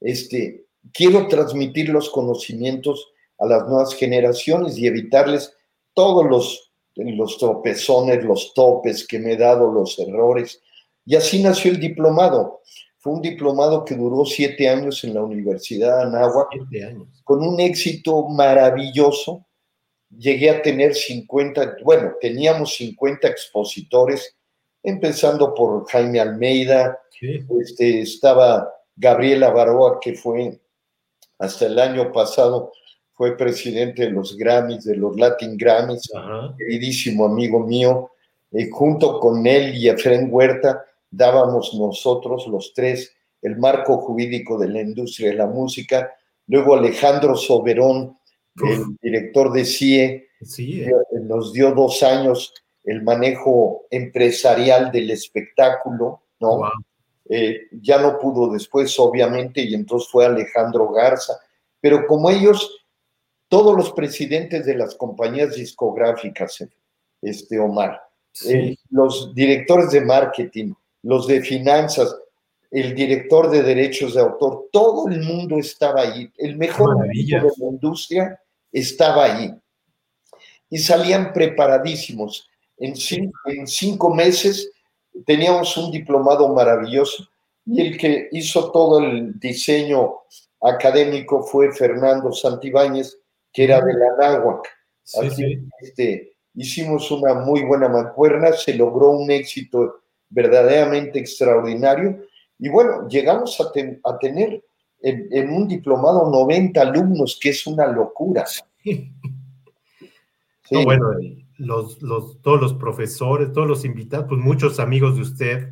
[SPEAKER 2] Este, quiero transmitir los conocimientos a las nuevas generaciones y evitarles todos los los tropezones, los topes que me he dado, los errores. Y así nació el diplomado. Fue un diplomado que duró siete años en la Universidad de Anáhuac, con un éxito maravilloso. Llegué a tener 50, bueno, teníamos 50 expositores, empezando por Jaime Almeida, este, estaba Gabriela Baroa, que fue hasta el año pasado fue presidente de los Grammys, de los Latin Grammys, queridísimo amigo mío. Eh, junto con él y Efren Huerta dábamos nosotros los tres el marco jurídico de la industria de la música. Luego Alejandro Soberón, el director de CIE, eh, nos dio dos años el manejo empresarial del espectáculo, ¿no? Eh, ya no pudo después, obviamente, y entonces fue Alejandro Garza. Pero como ellos todos los presidentes de las compañías discográficas, este Omar, eh, los directores de marketing, los de finanzas, el director de derechos de autor, todo el mundo estaba ahí. El mejor de la industria estaba ahí. Y salían preparadísimos. En en cinco meses teníamos un diplomado maravilloso y el que hizo todo el diseño académico fue Fernando Santibáñez, que era de la Náhuac. Así Este, hicimos una muy buena mancuerna, se logró un éxito verdaderamente extraordinario y bueno, llegamos a, tener en, un diplomado 90 alumnos, que es una locura.
[SPEAKER 1] bueno, los, los, todos los profesores, todos los invitados, pues muchos amigos de usted,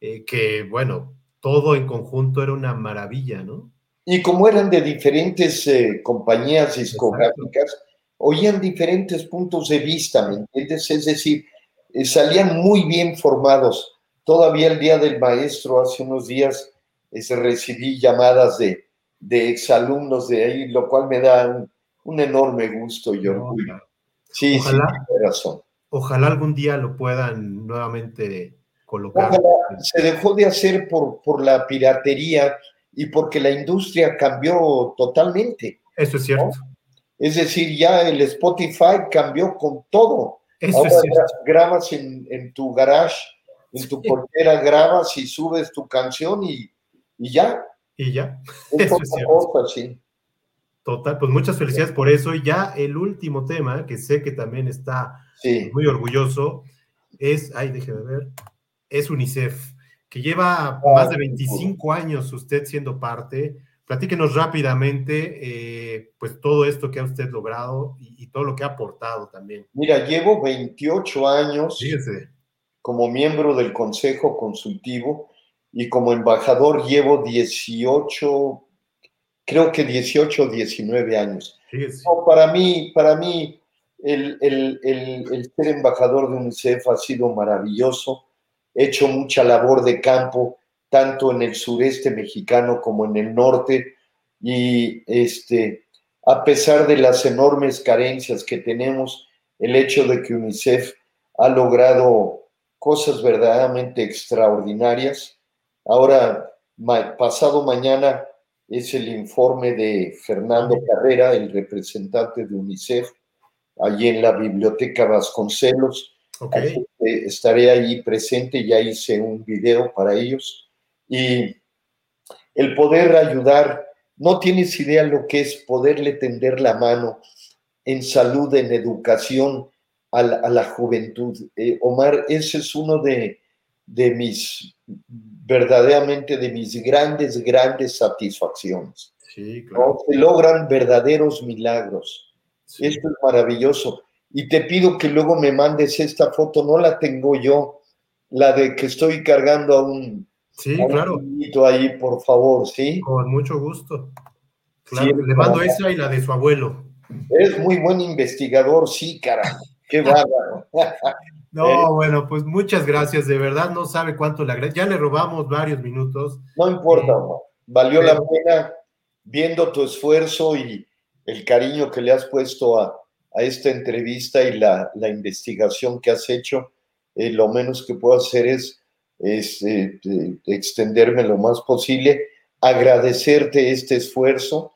[SPEAKER 1] eh, que bueno, todo en conjunto era una maravilla, ¿no?
[SPEAKER 2] Y como eran de diferentes eh, compañías discográficas, oían diferentes puntos de vista, ¿me entiendes? Es decir, eh, salían muy bien formados. Todavía el día del maestro, hace unos días, recibí llamadas de, de exalumnos de ahí, lo cual me da un, enorme gusto y orgullo. Sí,
[SPEAKER 1] ojalá,
[SPEAKER 2] sí, razón.
[SPEAKER 1] Ojalá algún día lo puedan nuevamente colocar.
[SPEAKER 2] se dejó de hacer por, por la piratería y porque la industria cambió totalmente.
[SPEAKER 1] Eso es cierto.
[SPEAKER 2] Es decir, ya el Spotify cambió con todo. Ahora grabas en, tu garage, en tu portera, grabas y subes tu canción y, ya.
[SPEAKER 1] Y ya. Es sí. Total, pues muchas felicidades por eso. Y ya el último tema, que sé que también está muy orgulloso, es, ay, déjeme ver, es UNICEF, que lleva más de 25 años usted siendo parte. Platíquenos rápidamente, eh, pues todo esto que ha usted logrado y, todo lo que ha aportado también.
[SPEAKER 2] Mira, llevo 28 años como miembro del Consejo Consultivo y como embajador llevo 18 creo que 18 o 19 años. para mí, para mí el, ser embajador de UNICEF ha sido maravilloso. He hecho mucha labor de campo, tanto en el sureste mexicano como en el norte. Y este, a pesar de las enormes carencias que tenemos, el hecho de que UNICEF ha logrado cosas verdaderamente extraordinarias. Ahora, pasado mañana, es el informe de Fernando Carrera, el representante de UNICEF, allí en la Biblioteca Vasconcelos. Estaré allí presente, ya hice un video para ellos. Y el poder ayudar, no tienes idea lo que es poderle tender la mano en salud, en educación a la, juventud. Eh, Omar, ese es uno de, de mis verdaderamente de mis grandes, grandes satisfacciones. Sí, claro. Se logran verdaderos milagros. Esto es maravilloso. Y te pido que luego me mandes esta foto, no la tengo yo, la de que estoy cargando a un,
[SPEAKER 1] sí, claro.
[SPEAKER 2] ahí, por favor, ¿sí?
[SPEAKER 1] Con mucho gusto. Claro, le mando esa y la de su abuelo.
[SPEAKER 2] Es muy buen investigador, sí, cara. Qué bárbaro.
[SPEAKER 1] No, eh, bueno, pues muchas gracias, de verdad no sabe cuánto le agradezco. Ya le robamos varios minutos.
[SPEAKER 2] No importa, eh, valió la pena viendo tu esfuerzo y el cariño que le has puesto a, esta entrevista y la, investigación que has hecho. Eh, lo menos que puedo hacer es, extenderme lo más posible, agradecerte este esfuerzo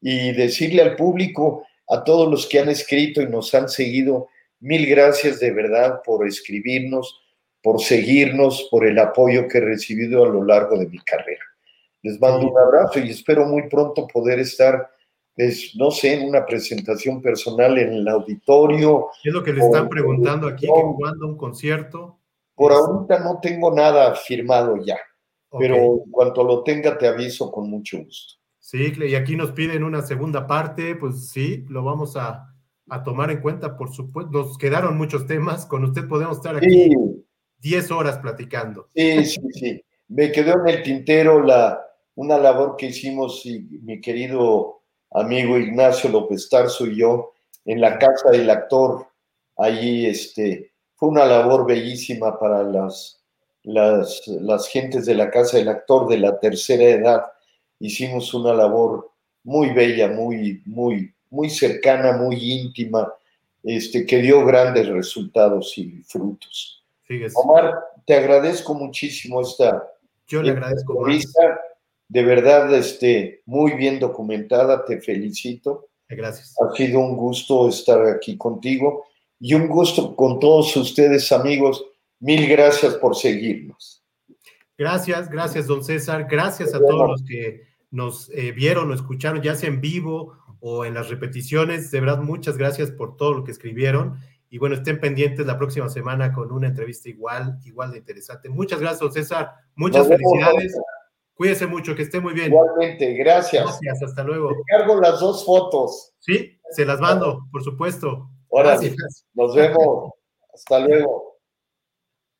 [SPEAKER 2] y decirle al público, a todos los que han escrito y nos han seguido, Mil gracias de verdad por escribirnos, por seguirnos, por el apoyo que he recibido a lo largo de mi carrera. Les mando un abrazo y espero muy pronto poder estar, pues, no sé, en una presentación personal en el auditorio.
[SPEAKER 1] ¿Qué es lo que le están preguntando aquí? ¿Que cuándo un concierto?
[SPEAKER 2] Por ahorita no tengo nada firmado ya, pero en cuanto lo tenga te aviso con mucho gusto.
[SPEAKER 1] Sí, y aquí nos piden una segunda parte, pues sí, lo vamos a, a tomar en cuenta, por supuesto. Nos quedaron muchos temas, con usted podemos estar aquí 10 horas platicando.
[SPEAKER 2] Sí, sí, sí. Me quedó en el tintero la, una labor que hicimos y mi querido amigo Ignacio López Tarso y yo en la casa del actor. Allí este, fue una labor bellísima para las, las, las gentes de la casa del actor de la tercera edad. Hicimos una labor muy bella, muy, muy, muy cercana, muy íntima, este, que dio grandes resultados y frutos. Omar, te agradezco muchísimo esta,
[SPEAKER 1] Yo le agradezco
[SPEAKER 2] de verdad este, muy bien documentada, te felicito.
[SPEAKER 1] Gracias.
[SPEAKER 2] Ha sido un gusto estar aquí contigo y un gusto con todos ustedes, amigos. Mil gracias por seguirnos.
[SPEAKER 1] Gracias, gracias, don César. Gracias a todos los que nos eh, vieron o escucharon, ya sea en vivo o en las repeticiones. De verdad, muchas gracias por todo lo que escribieron. Y bueno, estén pendientes la próxima semana con una entrevista igual, igual de interesante. Muchas gracias, César. Muchas felicidades. Cuídese mucho, que esté muy bien.
[SPEAKER 2] Igualmente, gracias.
[SPEAKER 1] Gracias, hasta luego. Te
[SPEAKER 2] cargo las dos fotos.
[SPEAKER 1] Sí, se las mando, por supuesto.
[SPEAKER 2] Ahora, nos vemos. Hasta luego.